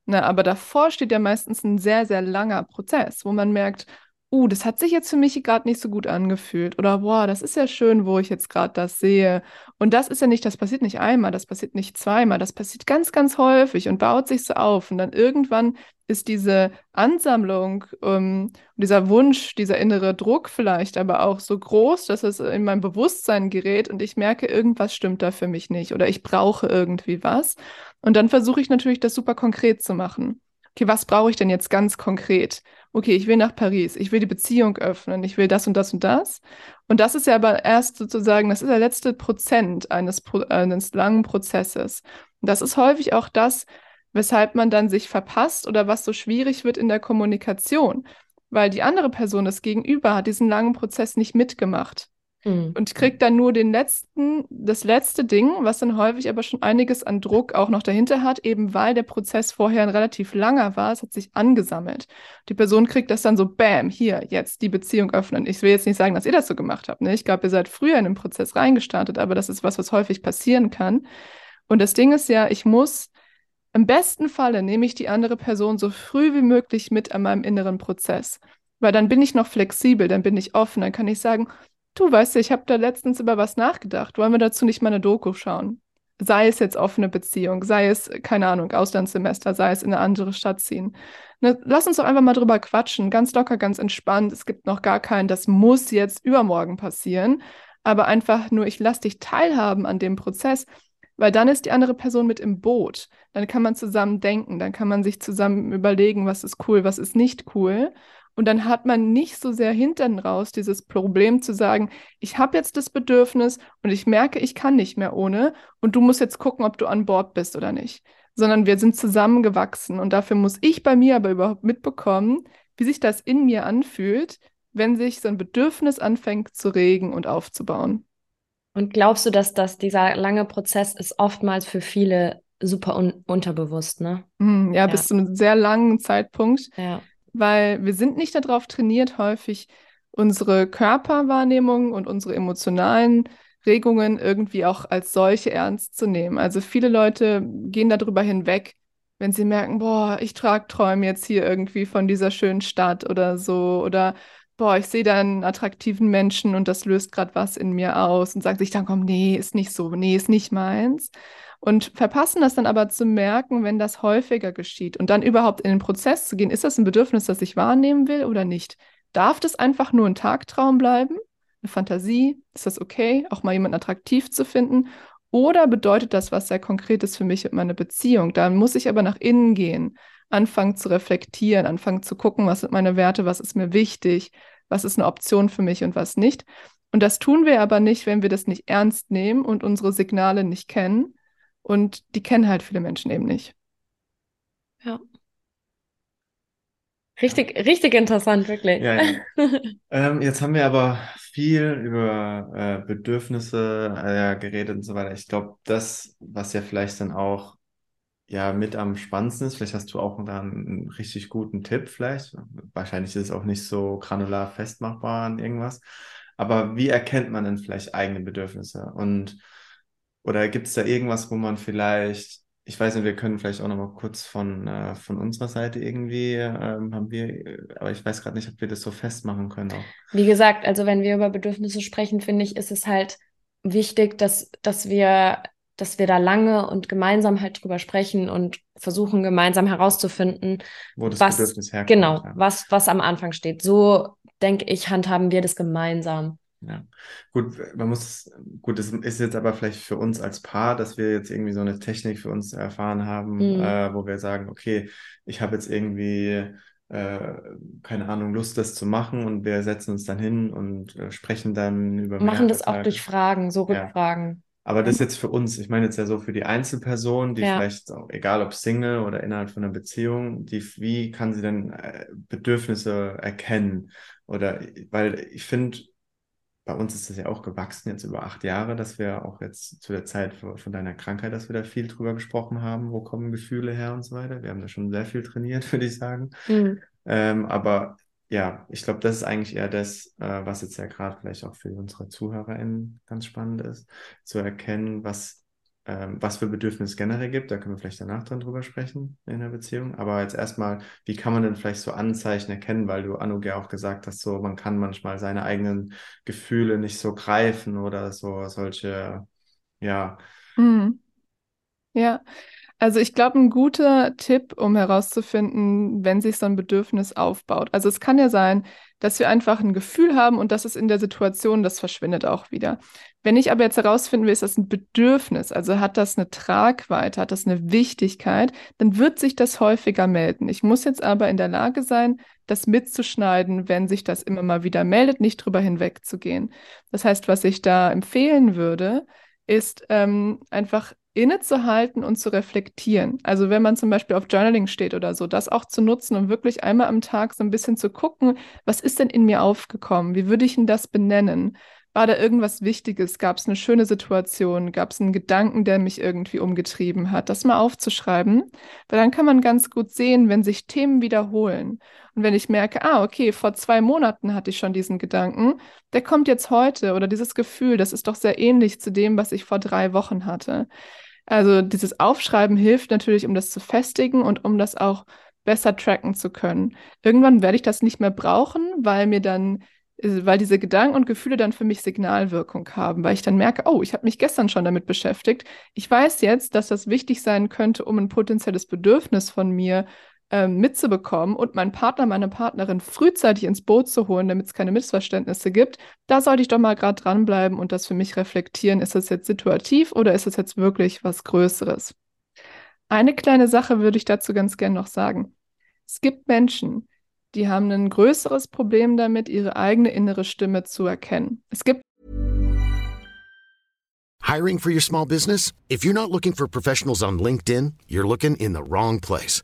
Na, aber davor steht ja meistens ein sehr, sehr langer Prozess, wo man merkt, uh, das hat sich jetzt für mich gerade nicht so gut angefühlt. Oder boah, das ist ja schön, wo ich jetzt gerade das sehe. Und das ist ja nicht, das passiert nicht einmal, das passiert nicht zweimal, das passiert ganz, ganz häufig und baut sich so auf. Und dann irgendwann ist diese Ansammlung, ähm, dieser Wunsch, dieser innere Druck vielleicht aber auch so groß, dass es in mein Bewusstsein gerät und ich merke, irgendwas stimmt da für mich nicht oder ich brauche irgendwie was. Und dann versuche ich natürlich, das super konkret zu machen. Okay, was brauche ich denn jetzt ganz konkret? Okay, ich will nach Paris, ich will die Beziehung öffnen, ich will das und das und das. Und das ist ja aber erst sozusagen, das ist der letzte Prozent eines, eines langen Prozesses. Und das ist häufig auch das, weshalb man dann sich verpasst oder was so schwierig wird in der Kommunikation, weil die andere Person, das Gegenüber, hat diesen langen Prozess nicht mitgemacht mhm. und kriegt dann nur den letzten, das letzte Ding, was dann häufig aber schon einiges an Druck auch noch dahinter hat, eben weil der Prozess vorher ein relativ langer war, es hat sich angesammelt. Die Person kriegt das dann so, bam, hier, jetzt die Beziehung öffnen. Ich will jetzt nicht sagen, dass ihr das so gemacht habt. Ne? Ich glaube, ihr seid früher in den Prozess reingestartet, aber das ist was, was häufig passieren kann. Und das Ding ist ja, ich muss im besten Falle nehme ich die andere Person so früh wie möglich mit an meinem inneren Prozess, weil dann bin ich noch flexibel, dann bin ich offen, dann kann ich sagen, du weißt ja, ich habe da letztens über was nachgedacht, wollen wir dazu nicht mal eine Doku schauen? Sei es jetzt offene Beziehung, sei es, keine Ahnung, Auslandssemester, sei es in eine andere Stadt ziehen. Ne, lass uns doch einfach mal drüber quatschen, ganz locker, ganz entspannt. Es gibt noch gar keinen, das muss jetzt übermorgen passieren, aber einfach nur, ich lasse dich teilhaben an dem Prozess weil dann ist die andere Person mit im Boot. Dann kann man zusammen denken, dann kann man sich zusammen überlegen, was ist cool, was ist nicht cool. Und dann hat man nicht so sehr hinten raus dieses Problem zu sagen, ich habe jetzt das Bedürfnis und ich merke, ich kann nicht mehr ohne und du musst jetzt gucken, ob du an Bord bist oder nicht. Sondern wir sind zusammengewachsen und dafür muss ich bei mir aber überhaupt mitbekommen, wie sich das in mir anfühlt, wenn sich so ein Bedürfnis anfängt zu regen und aufzubauen. Und glaubst du, dass das dieser lange Prozess ist oftmals für viele super un unterbewusst, ne? Mm, ja, ja, bis zu einem sehr langen Zeitpunkt. Ja. Weil wir sind nicht darauf trainiert, häufig unsere Körperwahrnehmung und unsere emotionalen Regungen irgendwie auch als solche ernst zu nehmen. Also viele Leute gehen darüber hinweg, wenn sie merken, boah, ich trage Träume jetzt hier irgendwie von dieser schönen Stadt oder so oder boah, ich sehe da einen attraktiven Menschen und das löst gerade was in mir aus und sagt sich dann, komm, nee, ist nicht so, nee, ist nicht meins. Und verpassen das dann aber zu merken, wenn das häufiger geschieht und dann überhaupt in den Prozess zu gehen, ist das ein Bedürfnis, das ich wahrnehmen will oder nicht? Darf das einfach nur ein Tagtraum bleiben? Eine Fantasie? Ist das okay, auch mal jemanden attraktiv zu finden? Oder bedeutet das was sehr Konkretes für mich und meine Beziehung? Da muss ich aber nach innen gehen anfangen zu reflektieren, anfangen zu gucken, was sind meine Werte, was ist mir wichtig, was ist eine Option für mich und was nicht. Und das tun wir aber nicht, wenn wir das nicht ernst nehmen und unsere Signale nicht kennen. Und die kennen halt viele Menschen eben nicht. Ja. Richtig, richtig interessant, wirklich. Ja, ja. ähm, jetzt haben wir aber viel über äh, Bedürfnisse äh, geredet und so weiter. Ich glaube, das, was ja vielleicht dann auch ja mit am spannendsten ist. Vielleicht hast du auch da einen richtig guten Tipp, vielleicht. Wahrscheinlich ist es auch nicht so granular festmachbar an irgendwas. Aber wie erkennt man denn vielleicht eigene Bedürfnisse? Und oder gibt es da irgendwas, wo man vielleicht, ich weiß nicht, wir können vielleicht auch nochmal kurz von, äh, von unserer Seite irgendwie, ähm, haben wir, aber ich weiß gerade nicht, ob wir das so festmachen können auch. Wie gesagt, also wenn wir über Bedürfnisse sprechen, finde ich, ist es halt wichtig, dass, dass wir dass wir da lange und gemeinsam halt drüber sprechen und versuchen gemeinsam herauszufinden, wo das was, Bedürfnis herkommt. Genau, ja. was, was am Anfang steht. So denke ich, handhaben wir das gemeinsam. Ja, gut, man muss, gut, es ist jetzt aber vielleicht für uns als Paar, dass wir jetzt irgendwie so eine Technik für uns erfahren haben, Mhm. äh, wo wir sagen, okay, ich habe jetzt irgendwie, äh, keine Ahnung, Lust, das zu machen und wir setzen uns dann hin und äh, sprechen dann über machen das auch Tage. durch Fragen, so Ja. Rückfragen. Aber das jetzt für uns, ich meine jetzt ja so für die Einzelperson, die Ja. vielleicht, auch, egal ob Single oder innerhalb von einer Beziehung, die, wie kann sie denn äh, Bedürfnisse erkennen? Oder, weil ich finde, bei uns ist das ja auch gewachsen jetzt über acht Jahre, dass wir auch jetzt zu der Zeit von, deiner Krankheit, dass wir da viel drüber gesprochen haben, wo kommen Gefühle her und so weiter. Wir haben da schon sehr viel trainiert, würde ich sagen. Mhm. Ähm, aber ja, ich glaube, das ist eigentlich eher das, äh, was jetzt ja gerade vielleicht auch für unsere ZuhörerInnen ganz spannend ist, zu erkennen, was, ähm, was für Bedürfnisse generell gibt. Da können wir vielleicht danach dann drüber sprechen in der Beziehung. Aber jetzt erstmal, wie kann man denn vielleicht so Anzeichen erkennen, weil du, Anouk, auch gesagt hast, so man kann manchmal seine eigenen Gefühle nicht so greifen oder so solche, ja, Mhm. Ja, also ich glaube, ein guter Tipp, um herauszufinden, wenn sich so ein Bedürfnis aufbaut. Also es kann ja sein, dass wir einfach ein Gefühl haben und das ist in der Situation, das verschwindet auch wieder. Wenn ich aber jetzt herausfinden will, ist das ein Bedürfnis, also hat das eine Tragweite, hat das eine Wichtigkeit, dann wird sich das häufiger melden. Ich muss jetzt aber in der Lage sein, das mitzuschneiden, wenn sich das immer mal wieder meldet, nicht drüber hinwegzugehen. Das heißt, was ich da empfehlen würde, ist ähm, einfach innezuhalten und zu reflektieren. Also wenn man zum Beispiel auf Journaling steht oder so, das auch zu nutzen und wirklich einmal am Tag so ein bisschen zu gucken, was ist denn in mir aufgekommen? Wie würde ich denn das benennen? War da irgendwas Wichtiges? Gab es eine schöne Situation? Gab es einen Gedanken, der mich irgendwie umgetrieben hat? Das mal aufzuschreiben, weil dann kann man ganz gut sehen, wenn sich Themen wiederholen. Und wenn ich merke, ah, okay, vor zwei Monaten hatte ich schon diesen Gedanken, der kommt jetzt heute oder dieses Gefühl, das ist doch sehr ähnlich zu dem, was ich vor drei Wochen hatte. Also dieses Aufschreiben hilft natürlich, um das zu festigen und um das auch besser tracken zu können. Irgendwann werde ich das nicht mehr brauchen, weil mir dann, äh, weil diese Gedanken und Gefühle dann für mich Signalwirkung haben, weil ich dann merke, oh, ich habe mich gestern schon damit beschäftigt. Ich weiß jetzt, dass das wichtig sein könnte, um ein potenzielles Bedürfnis von mir ähm, mitzubekommen und meinen Partner, meine Partnerin frühzeitig ins Boot zu holen, damit es keine Missverständnisse gibt, da sollte ich doch mal gerade dranbleiben und das für mich reflektieren. Ist das jetzt situativ oder ist das jetzt wirklich was Größeres? Eine kleine Sache würde ich dazu ganz gern noch sagen. Es gibt Menschen, die haben ein größeres Problem damit, ihre eigene innere Stimme zu erkennen. Es gibt Hiring for your small business? If you're not looking for professionals on LinkedIn, you're looking in the wrong place.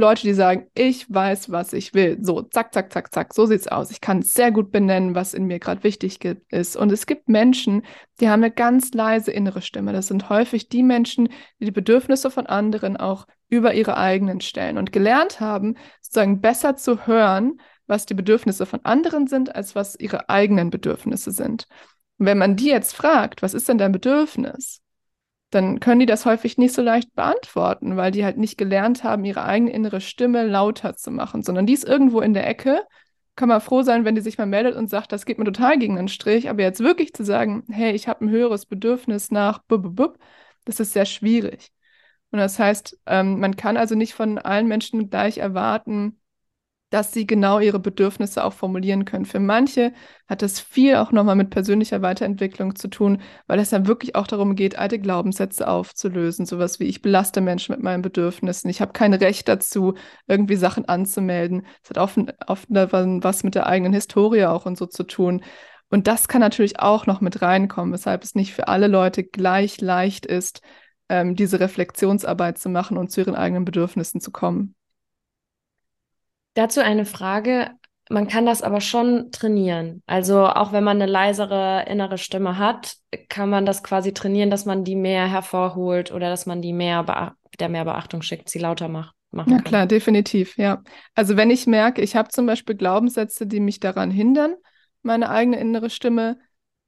Leute, die sagen, ich weiß, was ich will. So, zack, zack, zack, zack, so sieht's aus. Ich kann sehr gut benennen, was in mir gerade wichtig ist. Und es gibt Menschen, die haben eine ganz leise innere Stimme. Das sind häufig die Menschen, die die Bedürfnisse von anderen auch über ihre eigenen stellen und gelernt haben, sozusagen besser zu hören, was die Bedürfnisse von anderen sind, als was ihre eigenen Bedürfnisse sind. Und wenn man die jetzt fragt, was ist denn dein Bedürfnis? Dann können die das häufig nicht so leicht beantworten, weil die halt nicht gelernt haben, ihre eigene innere Stimme lauter zu machen, sondern die ist irgendwo in der Ecke. Kann man froh sein, wenn die sich mal meldet und sagt, das geht mir total gegen den Strich, aber jetzt wirklich zu sagen, hey, ich habe ein höheres Bedürfnis nach bub, bub, bub, das ist sehr schwierig. Und das heißt, ähm, man kann also nicht von allen Menschen gleich erwarten, dass sie genau ihre Bedürfnisse auch formulieren können. Für manche hat das viel auch nochmal mit persönlicher Weiterentwicklung zu tun, weil es dann wirklich auch darum geht, alte Glaubenssätze aufzulösen. Sowas wie, ich belaste Menschen mit meinen Bedürfnissen, ich habe kein Recht dazu, irgendwie Sachen anzumelden. Es hat oft, oft was mit der eigenen Historie auch und so zu tun. Und das kann natürlich auch noch mit reinkommen, weshalb es nicht für alle Leute gleich leicht ist, ähm, diese Reflexionsarbeit zu machen und zu ihren eigenen Bedürfnissen zu kommen. Dazu eine Frage. Man kann das aber schon trainieren. Also auch wenn man eine leisere innere Stimme hat, kann man das quasi trainieren, dass man die mehr hervorholt oder dass man die mehr der mehr Beachtung schickt, sie lauter macht. Machen ja, kann. klar, definitiv, ja. Also wenn ich merke, ich habe zum Beispiel Glaubenssätze, die mich daran hindern, meine eigene innere Stimme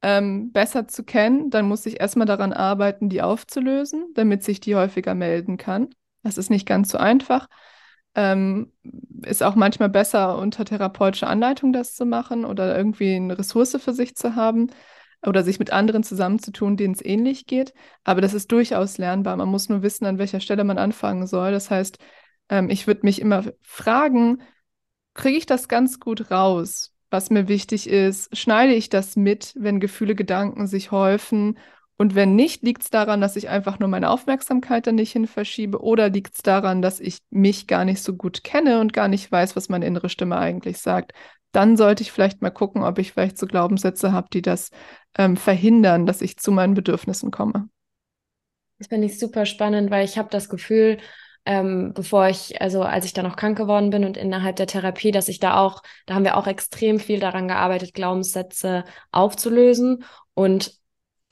ähm, besser zu kennen, dann muss ich erstmal daran arbeiten, die aufzulösen, damit sich die häufiger melden kann. Das ist nicht ganz so einfach. Ähm, ist auch manchmal besser, unter therapeutischer Anleitung das zu machen oder irgendwie eine Ressource für sich zu haben oder sich mit anderen zusammenzutun, denen es ähnlich geht. Aber das ist durchaus lernbar. Man muss nur wissen, an welcher Stelle man anfangen soll. Das heißt, ähm, ich würde mich immer fragen, kriege ich das ganz gut raus, was mir wichtig ist? Schneide ich das mit, wenn Gefühle, Gedanken sich häufen? Und wenn nicht, liegt es daran, dass ich einfach nur meine Aufmerksamkeit da nicht hin verschiebe? Oder liegt es daran, dass ich mich gar nicht so gut kenne und gar nicht weiß, was meine innere Stimme eigentlich sagt? Dann sollte ich vielleicht mal gucken, ob ich vielleicht so Glaubenssätze habe, die das ähm, verhindern, dass ich zu meinen Bedürfnissen komme. Das finde ich super spannend, weil ich habe das Gefühl, ähm, bevor ich, also als ich dann noch krank geworden bin und innerhalb der Therapie, dass ich da auch, da haben wir auch extrem viel daran gearbeitet, Glaubenssätze aufzulösen. Und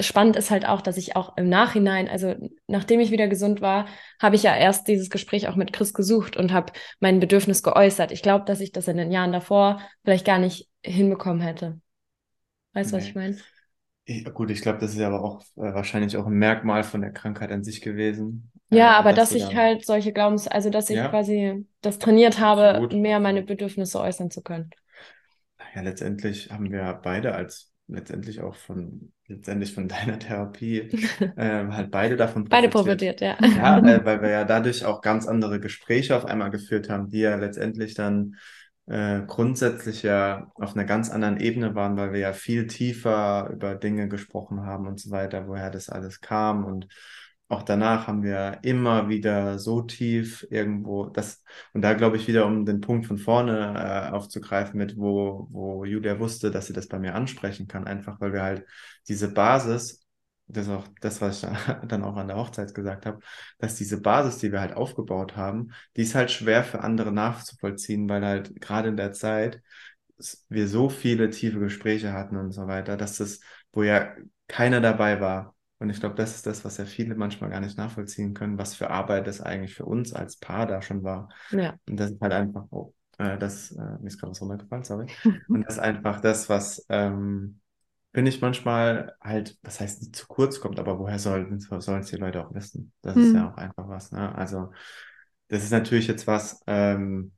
spannend ist halt auch, dass ich auch im Nachhinein, also nachdem ich wieder gesund war, habe ich ja erst dieses Gespräch auch mit Chris gesucht und habe mein Bedürfnis geäußert. Ich glaube, dass ich das in den Jahren davor vielleicht gar nicht hinbekommen hätte. Weißt du, nee. was ich meine? Gut, ich glaube, das ist aber auch äh, wahrscheinlich auch ein Merkmal von der Krankheit an sich gewesen. Ja, äh, aber dass, dass ich halt solche Glaubens, also dass ich ja, quasi das trainiert habe, absolut. mehr meine Bedürfnisse äußern zu können. Ja, letztendlich haben wir beide als letztendlich auch von letztendlich von deiner Therapie äh, halt beide davon profitiert. Beide profitiert, ja. Ja, äh, weil wir ja dadurch auch ganz andere Gespräche auf einmal geführt haben, die ja letztendlich dann äh, grundsätzlich ja auf einer ganz anderen Ebene waren, weil wir ja viel tiefer über Dinge gesprochen haben und so weiter, woher das alles kam und auch danach haben wir immer wieder so tief irgendwo das und da glaube ich wieder um den Punkt von vorne äh, aufzugreifen mit wo wo Julia wusste, dass sie das bei mir ansprechen kann, einfach weil wir halt diese Basis das ist auch das, was ich dann auch an der Hochzeit gesagt habe, dass diese Basis, die wir halt aufgebaut haben, die ist halt schwer für andere nachzuvollziehen, weil halt gerade in der Zeit wir so viele tiefe Gespräche hatten und so weiter, dass das, wo ja keiner dabei war. Und ich glaube, das ist das, was ja viele manchmal gar nicht nachvollziehen können, was für Arbeit das eigentlich für uns als Paar da schon war. Ja. Und das ist halt einfach, oh, äh, das, äh, mir ist gerade was runtergefallen, sorry. und das ist einfach das, was, ähm, finde ich manchmal halt, was heißt nicht zu kurz kommt, aber woher sollen sollen es die Leute auch wissen? Das hm. ist ja auch einfach was. Ne? Also das ist natürlich jetzt was, ähm,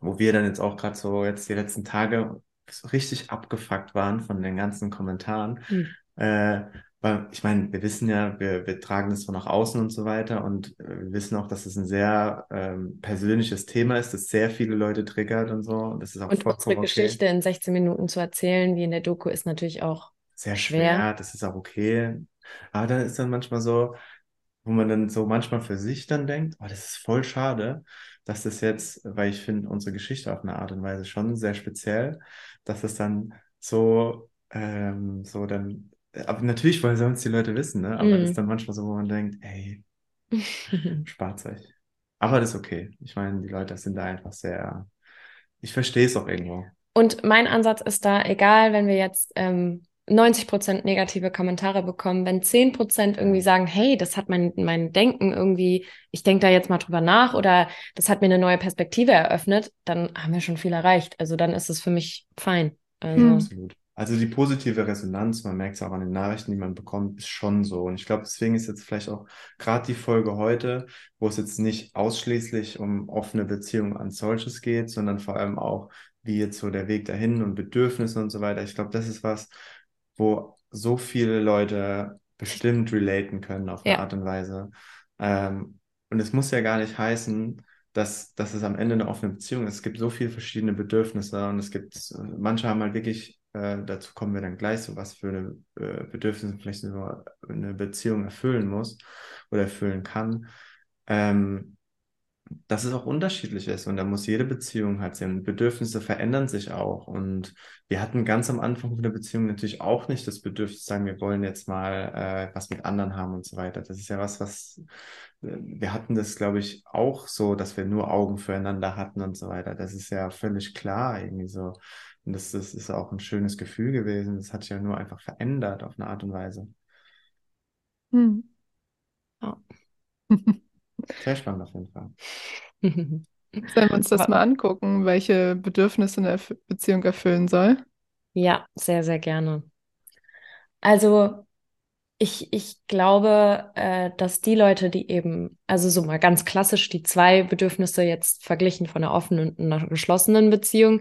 wo wir dann jetzt auch gerade so jetzt die letzten Tage so richtig abgefuckt waren von den ganzen Kommentaren. Hm. Äh, weil ich meine, wir wissen ja, wir, wir tragen das so nach außen und so weiter und äh, wir wissen auch, dass es ein sehr ähm, persönliches Thema ist, das sehr viele Leute triggert und so. Und das ist auch und unsere okay. Geschichte in 16 Minuten zu erzählen, wie in der Doku, ist natürlich auch sehr schwer. schwer. Das ist auch okay. Aber dann ist dann manchmal so, wo man dann so manchmal für sich dann denkt, oh, das ist voll schade, dass das jetzt, weil ich finde unsere Geschichte auf eine Art und Weise schon sehr speziell, dass es dann so, ähm, so dann aber natürlich wollen sonst die Leute wissen, ne? Aber mm. das ist dann manchmal so, wo man denkt, ey, spart euch. Aber das ist okay. Ich meine, die Leute sind da einfach sehr, ich verstehe es auch irgendwo. Und mein Ansatz ist da, egal, wenn wir jetzt ähm, 90 Prozent negative Kommentare bekommen, wenn 10 Prozent irgendwie sagen, hey, das hat mein, mein Denken irgendwie, ich denke da jetzt mal drüber nach oder das hat mir eine neue Perspektive eröffnet, dann haben wir schon viel erreicht. Also dann ist es für mich fein. Also. Absolut. Also die positive Resonanz, man merkt es auch an den Nachrichten, die man bekommt, ist schon so. Und ich glaube, deswegen ist jetzt vielleicht auch gerade die Folge heute, wo es jetzt nicht ausschließlich um offene Beziehungen an solches geht, sondern vor allem auch, wie jetzt so der Weg dahin und Bedürfnisse und so weiter. Ich glaube, das ist was, wo so viele Leute bestimmt relaten können auf eine ja. Art und Weise. Ähm, und es muss ja gar nicht heißen, dass, dass es am Ende eine offene Beziehung ist. Es gibt so viele verschiedene Bedürfnisse und es gibt, manche haben halt wirklich äh, dazu kommen wir dann gleich, so was für eine äh, Bedürfnisse vielleicht eine Beziehung erfüllen muss oder erfüllen kann. Ähm, dass es auch unterschiedlich ist und da muss jede Beziehung halt sein. Bedürfnisse verändern sich auch und wir hatten ganz am Anfang von der Beziehung natürlich auch nicht das Bedürfnis sagen, wir wollen jetzt mal äh, was mit anderen haben und so weiter. Das ist ja was, was äh, wir hatten das, glaube ich, auch so, dass wir nur Augen füreinander hatten und so weiter. Das ist ja völlig klar irgendwie so. Und das, das ist auch ein schönes Gefühl gewesen. Das hat sich ja nur einfach verändert auf eine Art und Weise. Hm. Ja. Sehr spannend auf jeden Fall. Sollen wir uns das mal angucken, welche Bedürfnisse eine Beziehung erfüllen soll? Ja, sehr, sehr gerne. Also ich, ich glaube, äh, dass die Leute, die eben, also so mal ganz klassisch, die zwei Bedürfnisse jetzt verglichen von einer offenen und einer geschlossenen Beziehung,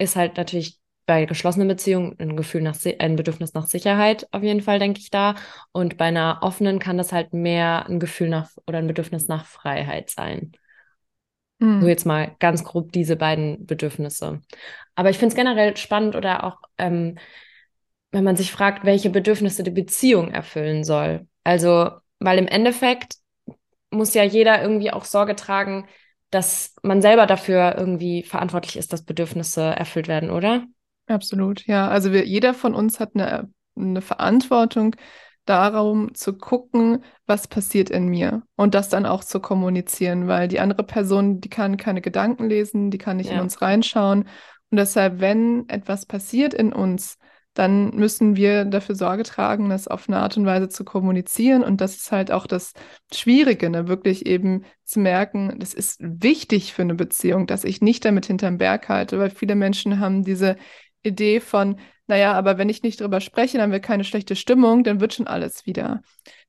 ist halt natürlich bei geschlossenen Beziehungen ein Gefühl nach, ein Bedürfnis nach Sicherheit auf jeden Fall, denke ich da. Und bei einer offenen kann das halt mehr ein Gefühl nach oder ein Bedürfnis nach Freiheit sein. Mhm. So jetzt mal ganz grob diese beiden Bedürfnisse. Aber ich finde es generell spannend oder auch, ähm, wenn man sich fragt, welche Bedürfnisse die Beziehung erfüllen soll. Also, weil im Endeffekt muss ja jeder irgendwie auch Sorge tragen, dass man selber dafür irgendwie verantwortlich ist, dass Bedürfnisse erfüllt werden, oder? Absolut, ja. Also wir, jeder von uns hat eine, eine Verantwortung darum zu gucken, was passiert in mir und das dann auch zu kommunizieren, weil die andere Person, die kann keine Gedanken lesen, die kann nicht ja. in uns reinschauen. Und deshalb, wenn etwas passiert in uns, dann müssen wir dafür Sorge tragen, das auf eine Art und Weise zu kommunizieren. Und das ist halt auch das Schwierige, ne? wirklich eben zu merken, das ist wichtig für eine Beziehung, dass ich nicht damit hinterm Berg halte, weil viele Menschen haben diese Idee von, naja, aber wenn ich nicht drüber spreche, dann wird keine schlechte Stimmung, dann wird schon alles wieder.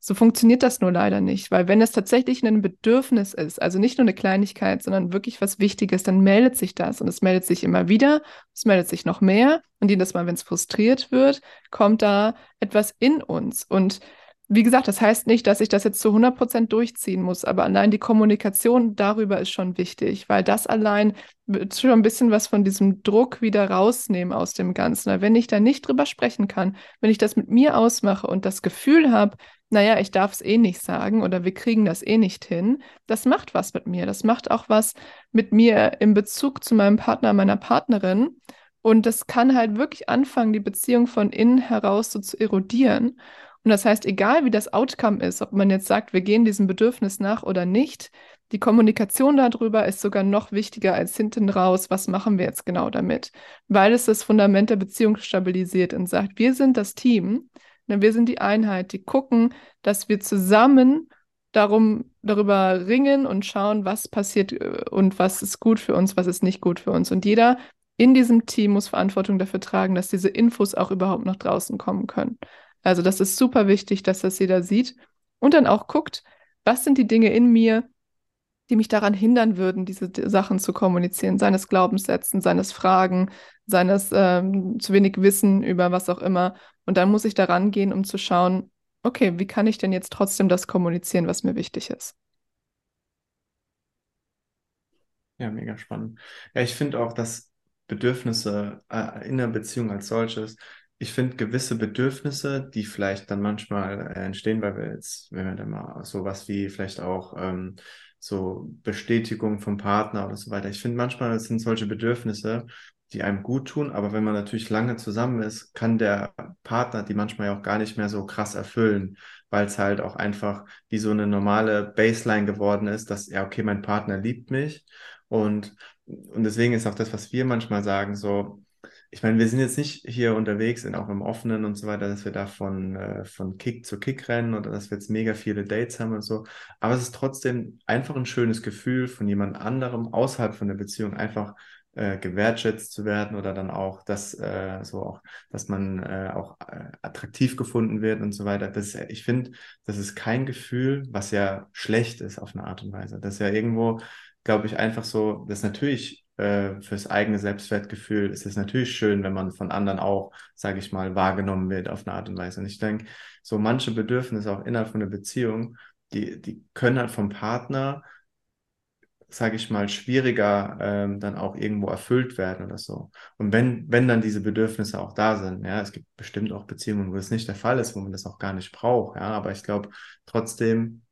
So funktioniert das nur leider nicht, weil wenn es tatsächlich ein Bedürfnis ist, also nicht nur eine Kleinigkeit, sondern wirklich was Wichtiges, dann meldet sich das und es meldet sich immer wieder, es meldet sich noch mehr und jedes Mal, wenn es frustriert wird, kommt da etwas in uns und wie gesagt, das heißt nicht, dass ich das jetzt zu 100 Prozent durchziehen muss, aber allein die Kommunikation darüber ist schon wichtig, weil das allein schon ein bisschen was von diesem Druck wieder rausnehmen aus dem Ganzen. Weil wenn ich da nicht drüber sprechen kann, wenn ich das mit mir ausmache und das Gefühl habe, naja, ich darf es eh nicht sagen oder wir kriegen das eh nicht hin, das macht was mit mir. Das macht auch was mit mir im Bezug zu meinem Partner, meiner Partnerin. Und das kann halt wirklich anfangen, die Beziehung von innen heraus so zu erodieren. Und das heißt, egal wie das Outcome ist, ob man jetzt sagt, wir gehen diesem Bedürfnis nach oder nicht, die Kommunikation darüber ist sogar noch wichtiger als hinten raus, was machen wir jetzt genau damit, weil es das Fundament der Beziehung stabilisiert und sagt, wir sind das Team, ne, wir sind die Einheit, die gucken, dass wir zusammen darum darüber ringen und schauen, was passiert äh, und was ist gut für uns, was ist nicht gut für uns. Und jeder in diesem Team muss Verantwortung dafür tragen, dass diese Infos auch überhaupt nach draußen kommen können. Also das ist super wichtig, dass das jeder sieht und dann auch guckt, was sind die Dinge in mir, die mich daran hindern würden, diese Sachen zu kommunizieren, seines Glaubenssätzen, seines Fragen, seines ähm, zu wenig Wissen über was auch immer. Und dann muss ich daran gehen, um zu schauen, okay, wie kann ich denn jetzt trotzdem das kommunizieren, was mir wichtig ist? Ja, mega spannend. Ja, ich finde auch, dass Bedürfnisse äh, in der Beziehung als solches ich finde gewisse Bedürfnisse, die vielleicht dann manchmal äh, entstehen, weil wir jetzt, wenn wir dann mal sowas wie vielleicht auch ähm, so Bestätigung vom Partner oder so weiter. Ich finde manchmal sind solche Bedürfnisse, die einem gut tun, aber wenn man natürlich lange zusammen ist, kann der Partner die manchmal auch gar nicht mehr so krass erfüllen, weil es halt auch einfach wie so eine normale Baseline geworden ist, dass ja, okay, mein Partner liebt mich und, und deswegen ist auch das, was wir manchmal sagen, so, ich meine, wir sind jetzt nicht hier unterwegs, in, auch im Offenen und so weiter, dass wir da von, äh, von Kick zu Kick rennen oder dass wir jetzt mega viele Dates haben und so. Aber es ist trotzdem einfach ein schönes Gefühl, von jemand anderem außerhalb von der Beziehung einfach äh, gewertschätzt zu werden oder dann auch, dass äh, so auch, dass man äh, auch äh, attraktiv gefunden wird und so weiter. Das ist, ich finde, das ist kein Gefühl, was ja schlecht ist auf eine Art und Weise. Das ist ja irgendwo, glaube ich, einfach so, das ist natürlich äh, fürs eigene Selbstwertgefühl ist es natürlich schön, wenn man von anderen auch, sage ich mal, wahrgenommen wird auf eine Art und Weise. Und ich denke, so manche Bedürfnisse auch innerhalb von der Beziehung, die, die können halt vom Partner, sage ich mal, schwieriger ähm, dann auch irgendwo erfüllt werden oder so. Und wenn, wenn dann diese Bedürfnisse auch da sind, ja, es gibt bestimmt auch Beziehungen, wo es nicht der Fall ist, wo man das auch gar nicht braucht, ja, aber ich glaube trotzdem,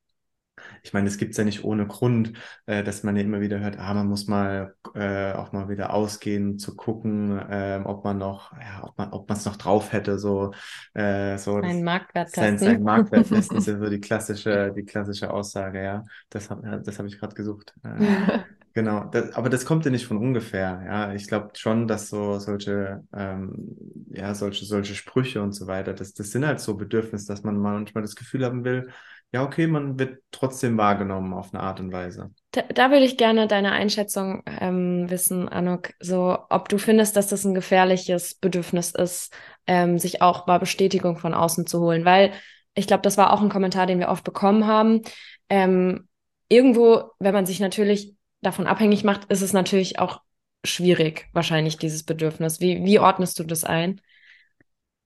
ich meine, es gibt es ja nicht ohne Grund, äh, dass man ja immer wieder hört, ah, man muss mal äh, auch mal wieder ausgehen, zu gucken, äh, ob man noch, ja, ob man, ob man es noch drauf hätte, so, äh, so ein Marktwert. Sein, sein Marktwert ist ja so die klassische, die klassische Aussage, ja. Das habe das hab ich gerade gesucht. Äh, genau, das, aber das kommt ja nicht von ungefähr, ja. Ich glaube schon, dass so solche, ähm, ja, solche, solche Sprüche und so weiter, das, das sind halt so Bedürfnisse, dass man manchmal das Gefühl haben will, ja, okay, man wird trotzdem wahrgenommen auf eine Art und Weise. Da, da würde ich gerne deine Einschätzung ähm, wissen, Anuk, so ob du findest, dass das ein gefährliches Bedürfnis ist, ähm, sich auch mal Bestätigung von außen zu holen, weil ich glaube, das war auch ein Kommentar, den wir oft bekommen haben. Ähm, irgendwo, wenn man sich natürlich davon abhängig macht, ist es natürlich auch schwierig, wahrscheinlich dieses Bedürfnis. Wie, wie ordnest du das ein?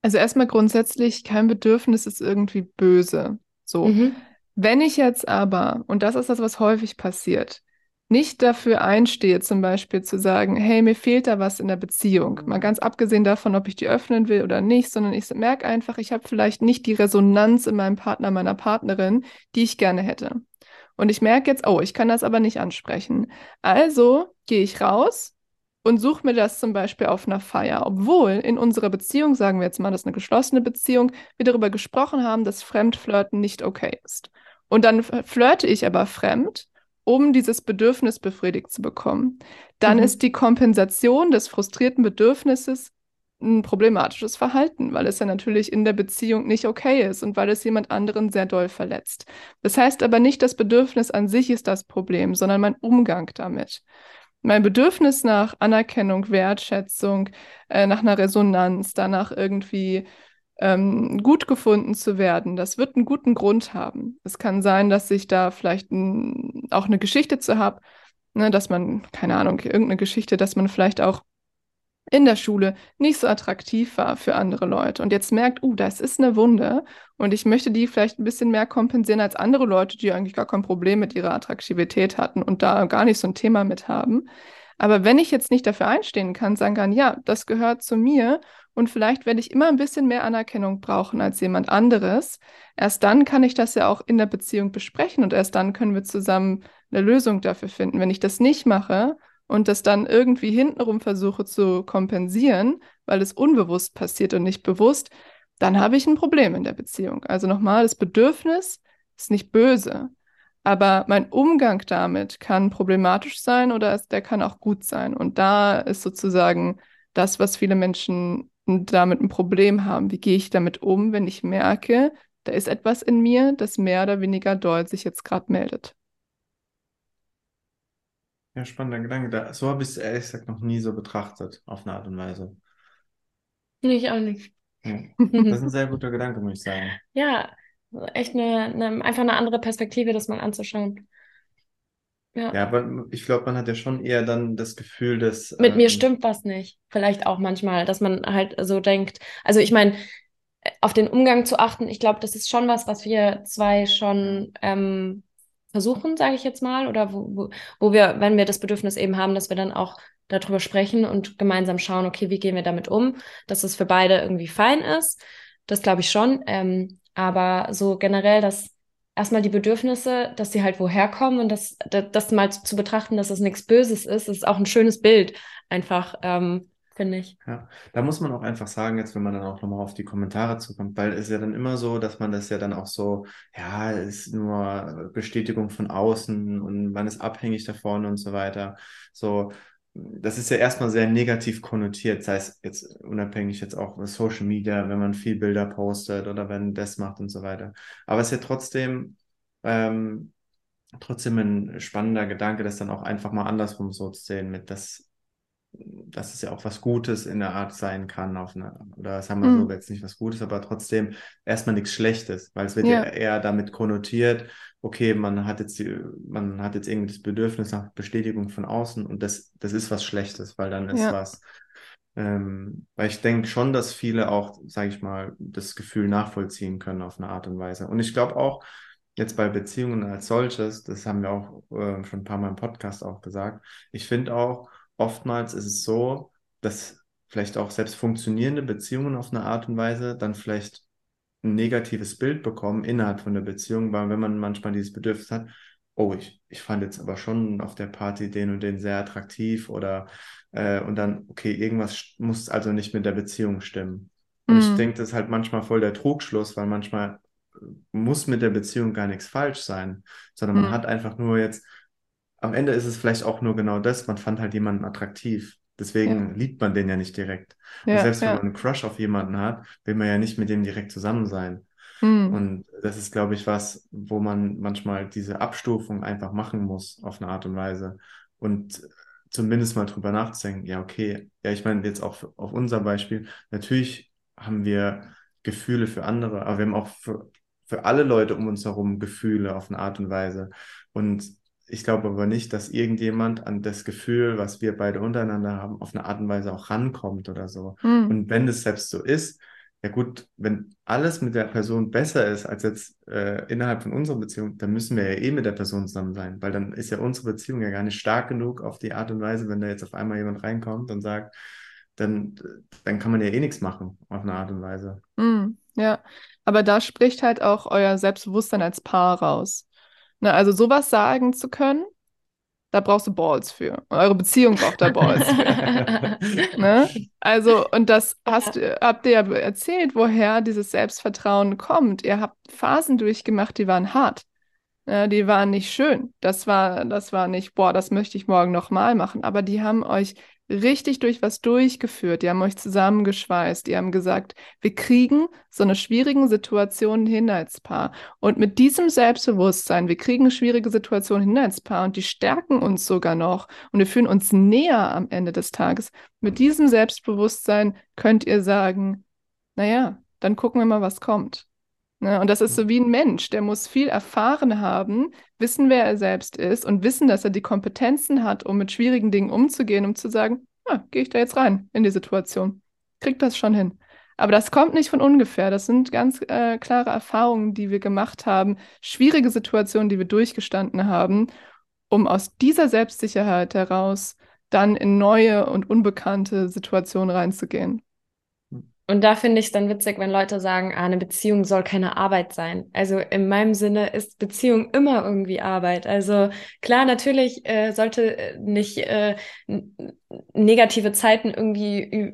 Also erstmal grundsätzlich, kein Bedürfnis ist irgendwie böse. So. Mhm. Wenn ich jetzt aber, und das ist das, was häufig passiert, nicht dafür einstehe, zum Beispiel zu sagen, hey, mir fehlt da was in der Beziehung, mal ganz abgesehen davon, ob ich die öffnen will oder nicht, sondern ich merke einfach, ich habe vielleicht nicht die Resonanz in meinem Partner, meiner Partnerin, die ich gerne hätte. Und ich merke jetzt, oh, ich kann das aber nicht ansprechen. Also gehe ich raus und suche mir das zum Beispiel auf einer Feier, obwohl in unserer Beziehung, sagen wir jetzt mal, das ist eine geschlossene Beziehung, wir darüber gesprochen haben, dass Fremdflirten nicht okay ist. Und dann flirte ich aber fremd, um dieses Bedürfnis befriedigt zu bekommen. Dann mhm. ist die Kompensation des frustrierten Bedürfnisses ein problematisches Verhalten, weil es ja natürlich in der Beziehung nicht okay ist und weil es jemand anderen sehr doll verletzt. Das heißt aber nicht, das Bedürfnis an sich ist das Problem, sondern mein Umgang damit mein Bedürfnis nach Anerkennung, Wertschätzung, äh, nach einer Resonanz, danach irgendwie ähm, gut gefunden zu werden, das wird einen guten Grund haben. Es kann sein, dass ich da vielleicht ein, auch eine Geschichte zu habe, ne, dass man, keine Ahnung, irgendeine Geschichte, dass man vielleicht auch in der Schule nicht so attraktiv war für andere Leute und jetzt merkt, uh, das ist eine Wunde und ich möchte die vielleicht ein bisschen mehr kompensieren als andere Leute, die eigentlich gar kein Problem mit ihrer Attraktivität hatten und da gar nicht so ein Thema mit haben. Aber wenn ich jetzt nicht dafür einstehen kann, sagen kann, ja, das gehört zu mir und vielleicht werde ich immer ein bisschen mehr Anerkennung brauchen als jemand anderes, erst dann kann ich das ja auch in der Beziehung besprechen und erst dann können wir zusammen eine Lösung dafür finden. Wenn ich das nicht mache und das dann irgendwie hintenrum versuche zu kompensieren, weil es unbewusst passiert und nicht bewusst, dann habe ich ein Problem in der Beziehung. Also nochmal, das Bedürfnis ist nicht böse, aber mein Umgang damit kann problematisch sein oder der kann auch gut sein. Und da ist sozusagen das, was viele Menschen damit ein Problem haben. Wie gehe ich damit um, wenn ich merke, da ist etwas in mir, das mehr oder weniger doll sich jetzt gerade meldet. Ja, spannender Gedanke. Da, so habe ich es ehrlich gesagt noch nie so betrachtet, auf eine Art und Weise. Nee, ich auch nicht. Ja. Das ist ein sehr guter Gedanke, muss ich sagen. Ja, echt eine, eine, einfach eine andere Perspektive, das mal anzuschauen. Ja, ja aber ich glaube, man hat ja schon eher dann das Gefühl, dass. Mit ähm, mir stimmt was nicht. Vielleicht auch manchmal, dass man halt so denkt. Also ich meine, auf den Umgang zu achten, ich glaube, das ist schon was, was wir zwei schon ähm, versuchen, sage ich jetzt mal, oder wo, wo, wo wir, wenn wir das Bedürfnis eben haben, dass wir dann auch darüber sprechen und gemeinsam schauen, okay, wie gehen wir damit um, dass es für beide irgendwie fein ist. Das glaube ich schon. Ähm, aber so generell, dass erstmal die Bedürfnisse, dass sie halt woher kommen und das, das, das mal zu, zu betrachten, dass es nichts Böses ist, ist auch ein schönes Bild, einfach. Ähm, finde ich. Ja, da muss man auch einfach sagen, jetzt wenn man dann auch nochmal auf die Kommentare zukommt, weil es ja dann immer so, dass man das ja dann auch so, ja, ist nur Bestätigung von außen und man ist abhängig davon und so weiter. So, das ist ja erstmal sehr negativ konnotiert, sei es jetzt unabhängig jetzt auch Social Media, wenn man viel Bilder postet oder wenn das macht und so weiter. Aber es ist ja trotzdem, ähm, trotzdem ein spannender Gedanke, das dann auch einfach mal andersrum so zu sehen, mit das dass es ja auch was Gutes in der Art sein kann, auf eine, oder sagen wir mhm. so, jetzt nicht was Gutes, aber trotzdem erstmal nichts Schlechtes, weil es wird ja. ja. eher damit konnotiert, okay, man hat jetzt die, man hat jetzt irgendwie das Bedürfnis nach Bestätigung von außen und das, das ist was Schlechtes, weil dann ist ja. was, ähm, weil ich denke schon, dass viele auch, sage ich mal, das Gefühl nachvollziehen können auf eine Art und Weise. Und ich glaube auch, jetzt bei Beziehungen als solches, das haben wir auch äh, schon ein paar Mal im Podcast auch gesagt, ich finde auch, oftmals ist es so, dass vielleicht auch selbst funktionierende Beziehungen auf eine Art und Weise dann vielleicht ein negatives Bild bekommen innerhalb von der Beziehung, weil wenn man manchmal dieses Bedürfnis hat, oh, ich, ich fand jetzt aber schon auf der Party den und den sehr attraktiv oder äh, und dann, okay, irgendwas muss also nicht mit der Beziehung stimmen. Und mm. ich mhm. denke, das ist halt manchmal voll der Trugschluss, weil manchmal muss mit der Beziehung gar nichts falsch sein, sondern man mm. hat einfach nur jetzt am Ende ist es vielleicht auch nur genau das, man fand halt jemanden attraktiv. Deswegen ja. liebt man den ja nicht direkt. Ja, und selbst wenn man einen Crush auf jemanden hat, will man ja nicht mit dem direkt zusammen sein. Mhm. Und das ist, glaube ich, was, wo man manchmal diese Abstufung einfach machen muss auf eine Art und Weise. Und zumindest mal drüber nachzudenken, ja, okay, ja, ich meine jetzt auch auf unser Beispiel, natürlich haben wir Gefühle für andere, aber wir haben auch für, für alle Leute um uns herum Gefühle auf eine Art und Weise. Und ich glaube aber nicht, dass irgendjemand an das Gefühl, was wir beide untereinander haben, auf eine Art und Weise auch rankommt oder so. Mhm. Und wenn das selbst so ist, ja gut, wenn alles mit der Person besser ist als jetzt äh, innerhalb von unserer Beziehung, dann müssen wir ja eh mit der Person zusammen sein, weil dann ist ja unsere Beziehung ja gar nicht stark genug auf die Art und Weise, wenn da jetzt auf einmal jemand reinkommt und sagt, dann, dann kann man ja eh nichts machen auf eine Art und Weise. Mm, ja, aber da spricht halt auch euer Selbstbewusstsein als Paar raus. Ne, also sowas sagen zu können, da brauchst du Balls für. eure Beziehung braucht da Balls für. ne? Also, und das hast, habt ihr ja erzählt, woher dieses Selbstvertrauen kommt. Ihr habt Phasen durchgemacht, die waren hart. Ja, die waren nicht schön. Das war, das war nicht, boah, das möchte ich morgen nochmal machen. Aber die haben euch richtig durch was durchgeführt. Die haben euch zusammengeschweißt. Die haben gesagt, wir kriegen so eine schwierige Situation hin als Paar. Und mit diesem Selbstbewusstsein, wir kriegen schwierige Situationen hin als Paar und die stärken uns sogar noch und wir fühlen uns näher am Ende des Tages. Mit diesem Selbstbewusstsein könnt ihr sagen, naja, dann gucken wir mal, was kommt. Ne? Und das ist so wie ein Mensch, der muss viel erfahren haben, wissen, wer er selbst ist und wissen, dass er die Kompetenzen hat, um mit schwierigen Dingen umzugehen, um zu sagen, ah, gehe ich da jetzt rein in die Situation, kriegt das schon hin. Aber das kommt nicht von ungefähr. Das sind ganz äh, klare Erfahrungen, die wir gemacht haben, schwierige Situationen, die wir durchgestanden haben, um aus dieser Selbstsicherheit heraus dann in neue und unbekannte Situationen reinzugehen. Und da finde ich es dann witzig, wenn Leute sagen, ah, eine Beziehung soll keine Arbeit sein. Also in meinem Sinne ist Beziehung immer irgendwie Arbeit. Also klar, natürlich äh, sollte äh, nicht äh, negative Zeiten irgendwie,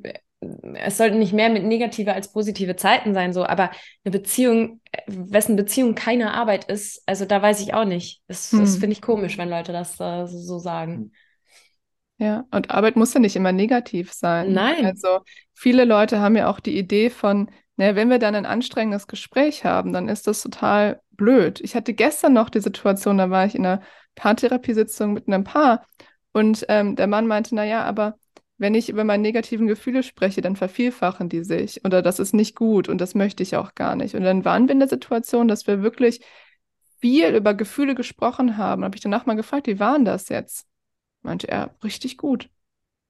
es sollten nicht mehr mit negative als positive Zeiten sein, so, aber eine Beziehung, äh, wessen Beziehung keine Arbeit ist, also da weiß ich auch nicht. Das, hm. das finde ich komisch, wenn Leute das äh, so sagen. Ja, und Arbeit muss ja nicht immer negativ sein. Nein. Also viele Leute haben ja auch die Idee von, naja, wenn wir dann ein anstrengendes Gespräch haben, dann ist das total blöd. Ich hatte gestern noch die Situation, da war ich in einer Paartherapiesitzung mit einem Paar und ähm, der Mann meinte, naja, aber wenn ich über meine negativen Gefühle spreche, dann vervielfachen die sich oder das ist nicht gut und das möchte ich auch gar nicht. Und dann waren wir in der Situation, dass wir wirklich viel über Gefühle gesprochen haben. Habe ich danach mal gefragt, wie waren das jetzt? Meinte er, richtig gut.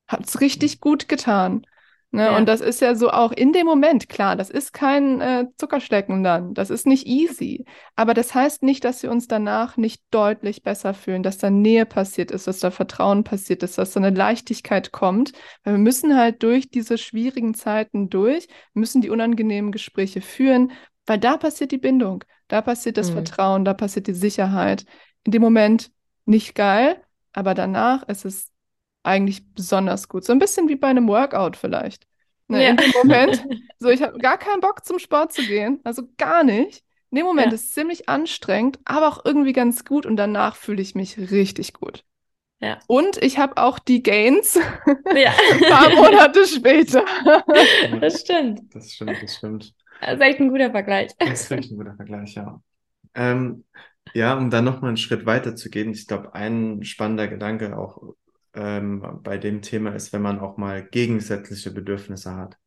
Hat es richtig gut getan. Ne? Ja. Und das ist ja so auch in dem Moment, klar, das ist kein äh, Zuckerschlecken dann, das ist nicht easy. Aber das heißt nicht, dass wir uns danach nicht deutlich besser fühlen, dass da Nähe passiert ist, dass da Vertrauen passiert ist, dass da eine Leichtigkeit kommt. Weil wir müssen halt durch diese schwierigen Zeiten durch, müssen die unangenehmen Gespräche führen, weil da passiert die Bindung, da passiert das mhm. Vertrauen, da passiert die Sicherheit. In dem Moment nicht geil, aber danach ist es eigentlich besonders gut. So ein bisschen wie bei einem Workout vielleicht. Ne, ja. In dem Moment, so ich habe gar keinen Bock zum Sport zu gehen, also gar nicht. In dem Moment ja. ist es ziemlich anstrengend, aber auch irgendwie ganz gut und danach fühle ich mich richtig gut. Ja. Und ich habe auch die Gains ja. ein paar Monate später. Das stimmt. Das stimmt, das stimmt. Das ist echt ein guter Vergleich. Das ist wirklich ein guter Vergleich, ja. Ähm, ja, um dann nochmal einen Schritt weiter zu gehen, ich glaube, ein spannender Gedanke auch ähm, bei dem Thema ist, wenn man auch mal gegensätzliche Bedürfnisse hat.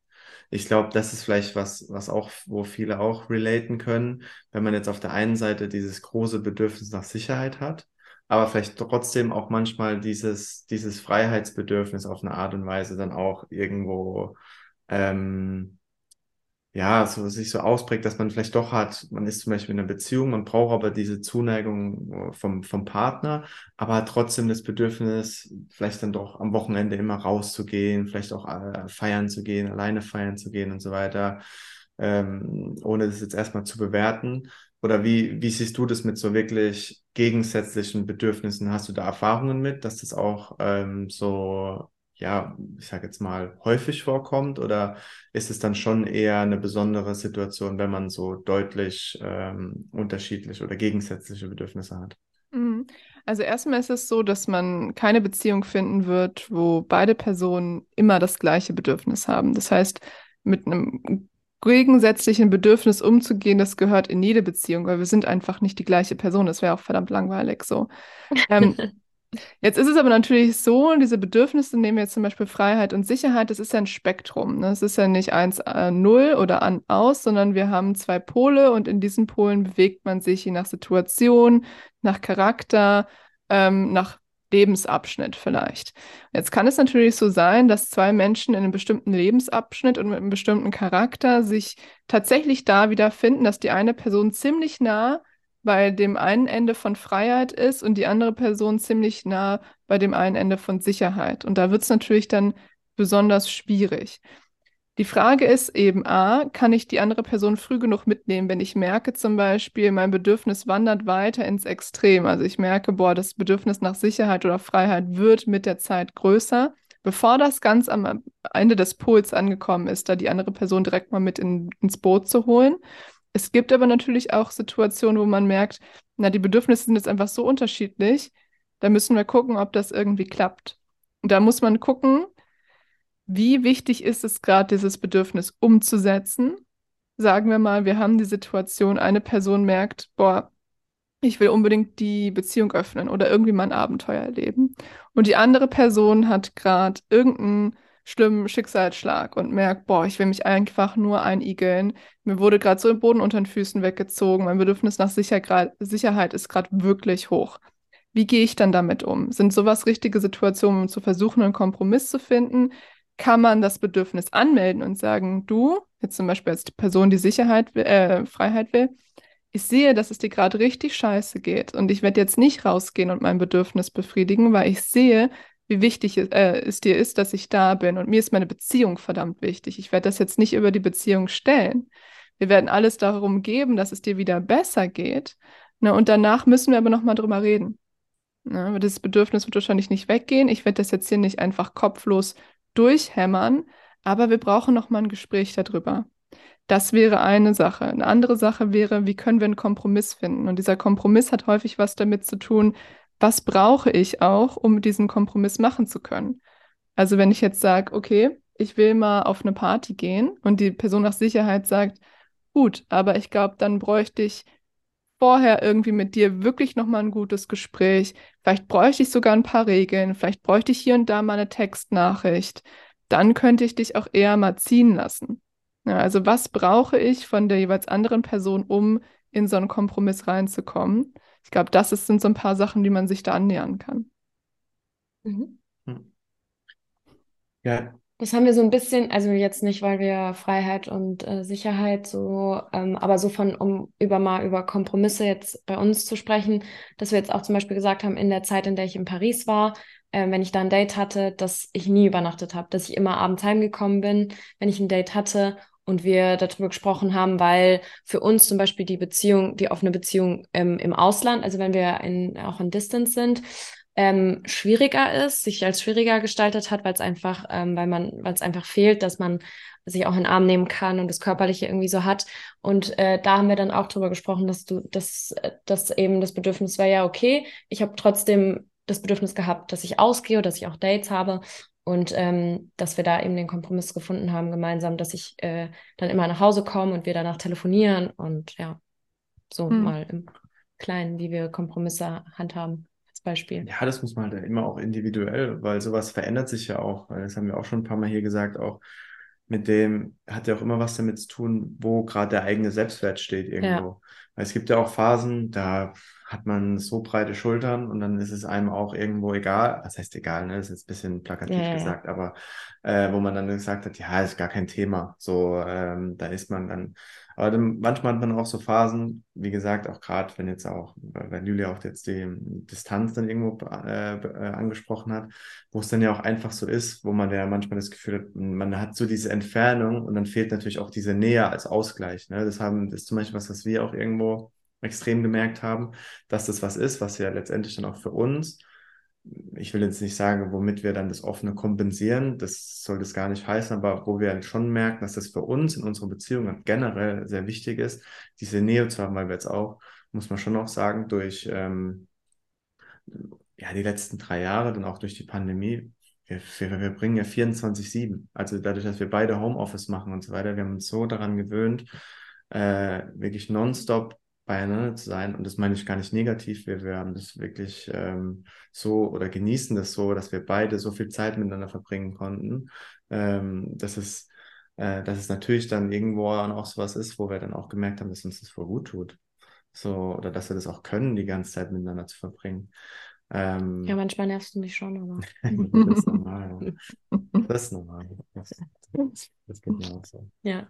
Ich glaube, das ist vielleicht was, was auch, wo viele auch relaten können, wenn man jetzt auf der einen Seite dieses große Bedürfnis nach Sicherheit hat, aber vielleicht trotzdem auch manchmal dieses, dieses Freiheitsbedürfnis auf eine Art und Weise dann auch irgendwo ähm, ja, so sich so ausprägt, dass man vielleicht doch hat, man ist zum Beispiel in einer Beziehung, man braucht aber diese Zuneigung äh, vom, vom Partner, aber hat trotzdem das Bedürfnis, vielleicht dann doch am Wochenende immer rauszugehen, vielleicht auch äh, feiern zu gehen, alleine feiern zu gehen und so weiter, ähm, ohne das jetzt erstmal zu bewerten. Oder wie, wie siehst du das mit so wirklich gegensätzlichen Bedürfnissen? Hast du da Erfahrungen mit, dass das auch ähm, so ja, ich sage jetzt mal, häufig vorkommt? Oder ist es dann schon eher eine besondere Situation, wenn man so deutlich ähm, unterschiedliche oder gegensätzliche Bedürfnisse hat? Mhm. Also erstmal ist es so, dass man keine Beziehung finden wird, wo beide Personen immer das gleiche Bedürfnis haben. Das heißt, mit einem gegensätzlichen Bedürfnis umzugehen, das gehört in jede Beziehung, weil wir sind einfach nicht die gleiche Person. Das wäre auch verdammt langweilig so. Ähm, jetzt ist es aber natürlich so, diese Bedürfnisse, nehmen wir jetzt zum Beispiel Freiheit und Sicherheit, das ist ja ein Spektrum. Ne? Es ist ja nicht eins äh, null oder an aus, sondern wir haben zwei Pole und in diesen Polen bewegt man sich je nach Situation, nach Charakter, ähm, nach Lebensabschnitt vielleicht. Jetzt kann es natürlich so sein, dass zwei Menschen in einem bestimmten Lebensabschnitt und mit einem bestimmten Charakter sich tatsächlich da wiederfinden, dass die eine Person ziemlich nah bei dem einen Ende von Freiheit ist und die andere Person ziemlich nah bei dem einen Ende von Sicherheit. Und da wird es natürlich dann besonders schwierig. Die Frage ist eben, a, kann ich die andere Person früh genug mitnehmen, wenn ich merke zum Beispiel, mein Bedürfnis wandert weiter ins Extrem. Also ich merke, boah, das Bedürfnis nach Sicherheit oder Freiheit wird mit der Zeit größer, bevor das ganz am Ende des Pols angekommen ist, da die andere Person direkt mal mit in, ins Boot zu holen. Es gibt aber natürlich auch Situationen, wo man merkt, na, die Bedürfnisse sind jetzt einfach so unterschiedlich, da müssen wir gucken, ob das irgendwie klappt. Und da muss man gucken, wie wichtig ist es gerade, dieses Bedürfnis umzusetzen? Sagen wir mal, wir haben die Situation, eine Person merkt, boah, ich will unbedingt die Beziehung öffnen oder irgendwie mal ein Abenteuer erleben. Und die andere Person hat gerade irgendeinen schlimmen Schicksalsschlag und merkt, boah, ich will mich einfach nur einigeln. Mir wurde gerade so der Boden unter den Füßen weggezogen. Mein Bedürfnis nach Sicher Sicherheit ist gerade wirklich hoch. Wie gehe ich dann damit um? Sind sowas richtige Situationen, um zu versuchen, einen Kompromiss zu finden? kann man das Bedürfnis anmelden und sagen, du, jetzt zum Beispiel als Person, die Sicherheit, äh, Freiheit will, ich sehe, dass es dir gerade richtig scheiße geht und ich werde jetzt nicht rausgehen und mein Bedürfnis befriedigen, weil ich sehe, wie wichtig äh, es dir ist, dass ich da bin und mir ist meine Beziehung verdammt wichtig. Ich werde das jetzt nicht über die Beziehung stellen. Wir werden alles darum geben, dass es dir wieder besser geht. Ne? Und danach müssen wir aber nochmal drüber reden. Ne? Das Bedürfnis wird wahrscheinlich nicht weggehen. Ich werde das jetzt hier nicht einfach kopflos durchhämmern, aber wir brauchen noch mal ein Gespräch darüber. Das wäre eine Sache. Eine andere Sache wäre, wie können wir einen Kompromiss finden? Und dieser Kompromiss hat häufig was damit zu tun, was brauche ich auch, um diesen Kompromiss machen zu können? Also wenn ich jetzt sage, okay, ich will mal auf eine Party gehen und die Person nach Sicherheit sagt, gut, aber ich glaube, dann bräuchte ich vorher irgendwie mit dir wirklich nochmal ein gutes Gespräch. Vielleicht bräuchte ich sogar ein paar Regeln. Vielleicht bräuchte ich hier und da mal eine Textnachricht. Dann könnte ich dich auch eher mal ziehen lassen. Ja, also was brauche ich von der jeweils anderen Person, um in so einen Kompromiss reinzukommen? Ich glaube, das ist, sind so ein paar Sachen, die man sich da annähern kann. Mhm. Hm. Ja, das haben wir so ein bisschen, also jetzt nicht, weil wir Freiheit und äh, Sicherheit so, ähm, aber so von, um über mal über Kompromisse jetzt bei uns zu sprechen, dass wir jetzt auch zum Beispiel gesagt haben, in der Zeit, in der ich in Paris war, äh, wenn ich da ein Date hatte, dass ich nie übernachtet habe, dass ich immer abends heimgekommen bin, wenn ich ein Date hatte und wir darüber gesprochen haben, weil für uns zum Beispiel die Beziehung, die offene Beziehung ähm, im Ausland, also wenn wir in, auch in Distance sind, ähm, schwieriger ist, sich als schwieriger gestaltet hat, weil es einfach, ähm, weil man, weil es einfach fehlt, dass man sich auch in den Arm nehmen kann und das Körperliche irgendwie so hat. Und äh, da haben wir dann auch drüber gesprochen, dass du, dass, dass eben das Bedürfnis war, ja, okay, ich habe trotzdem das Bedürfnis gehabt, dass ich ausgehe, dass ich auch Dates habe und ähm, dass wir da eben den Kompromiss gefunden haben gemeinsam, dass ich äh, dann immer nach Hause komme und wir danach telefonieren und ja, so hm. mal im Kleinen, wie wir Kompromisse handhaben. Beispiel. Ja, das muss man halt immer auch individuell, weil sowas verändert sich ja auch. Das haben wir auch schon ein paar Mal hier gesagt, auch mit dem hat ja auch immer was damit zu tun, wo gerade der eigene Selbstwert steht irgendwo. Ja. Weil es gibt ja auch Phasen, da hat man so breite Schultern und dann ist es einem auch irgendwo egal. Das heißt egal, ne? Das ist jetzt ein bisschen plakativ ja, gesagt, aber äh, wo man dann gesagt hat, ja, ist gar kein Thema. So, ähm, da ist man dann aber dann, manchmal hat man auch so Phasen, wie gesagt, auch gerade, wenn jetzt auch, weil Julia auch jetzt die Distanz dann irgendwo äh, äh, angesprochen hat, wo es dann ja auch einfach so ist, wo man ja manchmal das Gefühl hat, man hat so diese Entfernung und dann fehlt natürlich auch diese Nähe als Ausgleich. Ne? Das, haben, das ist zum Beispiel was, was wir auch irgendwo extrem gemerkt haben, dass das was ist, was ja letztendlich dann auch für uns ich will jetzt nicht sagen, womit wir dann das Offene kompensieren, das soll das gar nicht heißen, aber wo wir halt schon merken, dass das für uns in unserer Beziehung generell sehr wichtig ist, diese Nähe zu haben, weil wir jetzt auch, muss man schon auch sagen, durch ähm, ja, die letzten drei Jahre, dann auch durch die Pandemie, wir, wir, wir bringen ja 24-7. Also dadurch, dass wir beide Homeoffice machen und so weiter, wir haben uns so daran gewöhnt, äh, wirklich nonstop beieinander zu sein. Und das meine ich gar nicht negativ. Wir, wir haben das wirklich ähm, so oder genießen das so, dass wir beide so viel Zeit miteinander verbringen konnten. Ähm, dass es, äh, dass es natürlich dann irgendwo auch so was ist, wo wir dann auch gemerkt haben, dass uns das voll gut tut. So, oder dass wir das auch können, die ganze Zeit miteinander zu verbringen. Ähm, ja, manchmal nervst du mich schon, aber. das ist normal. Das ist normal. Das, das, das geht mir auch so. Ja.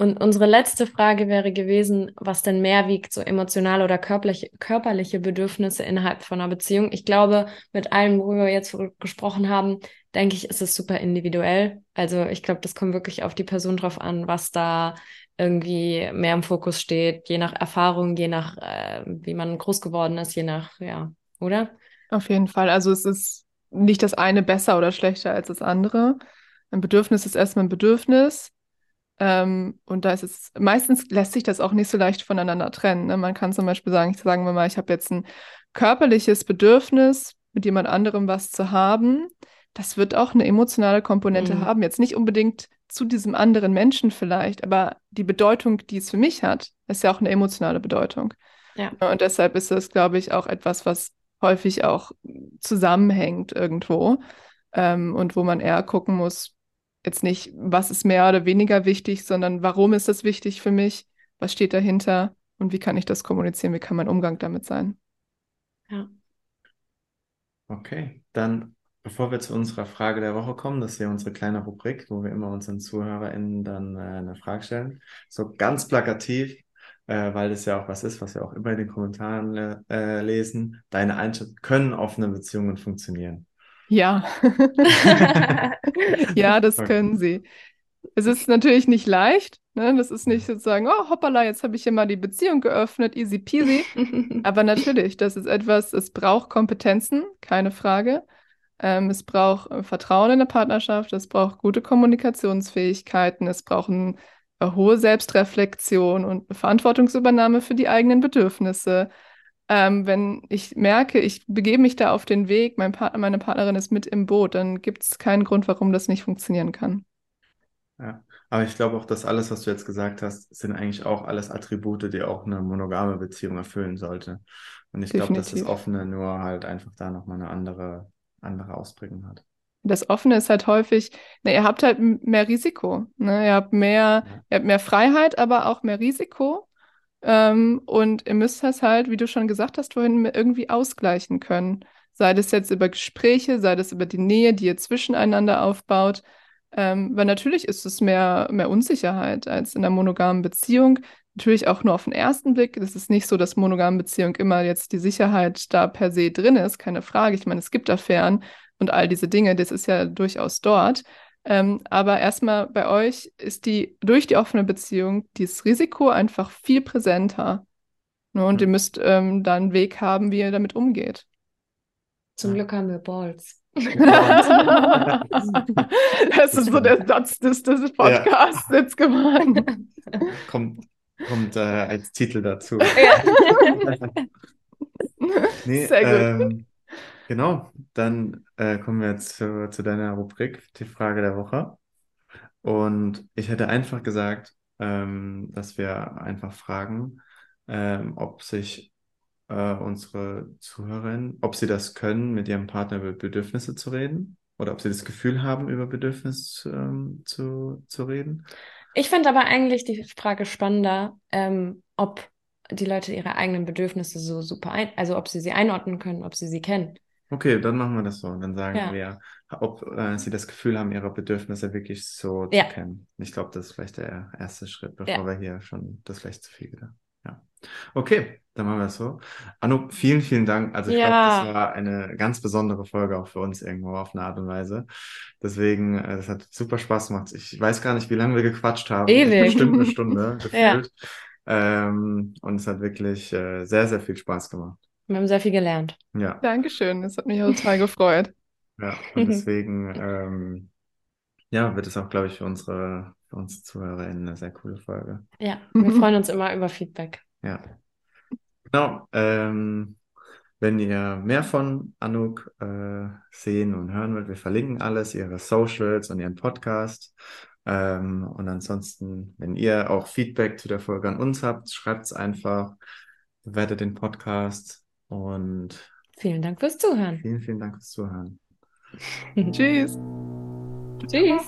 Und unsere letzte Frage wäre gewesen, was denn mehr wiegt, so emotionale oder körperliche, körperliche Bedürfnisse innerhalb von einer Beziehung. Ich glaube, mit allem, worüber wir jetzt gesprochen haben, denke ich, ist es super individuell. Also ich glaube, das kommt wirklich auf die Person drauf an, was da irgendwie mehr im Fokus steht, je nach Erfahrung, je nach, äh, wie man groß geworden ist, je nach, ja, oder? Auf jeden Fall. Also es ist nicht das eine besser oder schlechter als das andere. Ein Bedürfnis ist erstmal ein Bedürfnis. Ähm, und da ist es, meistens lässt sich das auch nicht so leicht voneinander trennen. Ne? Man kann zum Beispiel sagen, ich sagen wir mal, ich habe jetzt ein körperliches Bedürfnis, mit jemand anderem was zu haben. Das wird auch eine emotionale Komponente mhm. haben. Jetzt nicht unbedingt zu diesem anderen Menschen vielleicht, aber die Bedeutung, die es für mich hat, ist ja auch eine emotionale Bedeutung. Ja. Und deshalb ist das, glaube ich, auch etwas, was häufig auch zusammenhängt irgendwo ähm, und wo man eher gucken muss, jetzt nicht, was ist mehr oder weniger wichtig, sondern warum ist das wichtig für mich, was steht dahinter und wie kann ich das kommunizieren, wie kann mein Umgang damit sein. Ja. Okay, dann bevor wir zu unserer Frage der Woche kommen, das ist ja unsere kleine Rubrik, wo wir immer unseren ZuhörerInnen dann äh, eine Frage stellen. So ganz plakativ, äh, weil das ja auch was ist, was wir auch immer in den Kommentaren äh, lesen. Deine Einschätzung, können offene Beziehungen funktionieren? Ja. ja, das können sie. Es ist natürlich nicht leicht. Ne? Das ist nicht sozusagen, oh, hoppala, jetzt habe ich hier mal die Beziehung geöffnet, easy peasy. Aber natürlich, das ist etwas, es braucht Kompetenzen, keine Frage. Ähm, es braucht äh, Vertrauen in der Partnerschaft, es braucht gute Kommunikationsfähigkeiten, es braucht eine hohe Selbstreflexion und Verantwortungsübernahme für die eigenen Bedürfnisse ähm, wenn ich merke, ich begebe mich da auf den Weg, mein Partner, meine Partnerin ist mit im Boot, dann gibt es keinen Grund, warum das nicht funktionieren kann. Ja, aber ich glaube auch, dass alles, was du jetzt gesagt hast, sind eigentlich auch alles Attribute, die auch eine monogame Beziehung erfüllen sollte. Und ich glaube, dass das Offene nur halt einfach da nochmal eine andere, andere Ausprägung hat. Das Offene ist halt häufig, na, ihr habt halt mehr Risiko. Ne? Ihr habt mehr, ja. ihr habt mehr Freiheit, aber auch mehr Risiko. Ähm, und ihr müsst das halt, wie du schon gesagt hast vorhin, irgendwie ausgleichen können. Sei das jetzt über Gespräche, sei das über die Nähe, die ihr zwischeneinander aufbaut. Ähm, weil natürlich ist es mehr, mehr Unsicherheit als in einer monogamen Beziehung. Natürlich auch nur auf den ersten Blick. Es ist nicht so, dass monogame Beziehung immer jetzt die Sicherheit da per se drin ist, keine Frage. Ich meine, es gibt Affären und all diese Dinge, das ist ja durchaus dort. Ähm, aber erstmal bei euch ist die durch die offene Beziehung dieses Risiko einfach viel präsenter. Ne? Und mhm. ihr müsst ähm, da einen Weg haben, wie ihr damit umgeht. Zum Glück haben wir Balls. das ist so der Satz des, des Podcasts ja. jetzt geworden. Kommt, kommt äh, als Titel dazu. Ja. nee, Sehr gut. Ähm, Genau, dann äh, kommen wir jetzt zu, zu deiner Rubrik, die Frage der Woche. Und ich hätte einfach gesagt, ähm, dass wir einfach fragen, ähm, ob sich äh, unsere Zuhörerinnen, ob sie das können, mit ihrem Partner über Bedürfnisse zu reden oder ob sie das Gefühl haben, über Bedürfnisse ähm, zu, zu reden. Ich finde aber eigentlich die Frage spannender, ähm, ob die Leute ihre eigenen Bedürfnisse so super ein, also ob sie sie einordnen können, ob sie sie kennen. Okay, dann machen wir das so. Dann sagen ja. wir, ob äh, sie das Gefühl haben, ihre Bedürfnisse wirklich so ja. zu kennen. Ich glaube, das ist vielleicht der erste Schritt, bevor ja. wir hier schon das vielleicht zu viel wieder. Ja. Okay, dann machen wir das so. Anu, vielen, vielen Dank. Also ich glaube, das war eine ganz besondere Folge auch für uns irgendwo auf eine Art und Weise. Deswegen, äh, das hat super Spaß gemacht. Ich weiß gar nicht, wie lange wir gequatscht haben. Ewig. Bestimmt eine Stunde gefühlt. Ähm, und es hat wirklich äh, sehr, sehr viel Spaß gemacht. Wir haben sehr viel gelernt. Ja. Dankeschön, das hat mich total gefreut. Ja, und deswegen ähm, ja, wird es auch, glaube ich, für unsere, für unsere ZuhörerInnen eine sehr coole Folge. Ja, wir freuen uns immer über Feedback. Ja. Genau. Ähm, wenn ihr mehr von Anuk äh, sehen und hören wollt, wir verlinken alles, ihre Socials und ihren Podcast. Ähm, und ansonsten, wenn ihr auch Feedback zu der Folge an uns habt, schreibt es einfach, bewertet den Podcast, und vielen Dank fürs Zuhören. Vielen, vielen Dank fürs Zuhören. Tschüss. Tschüss.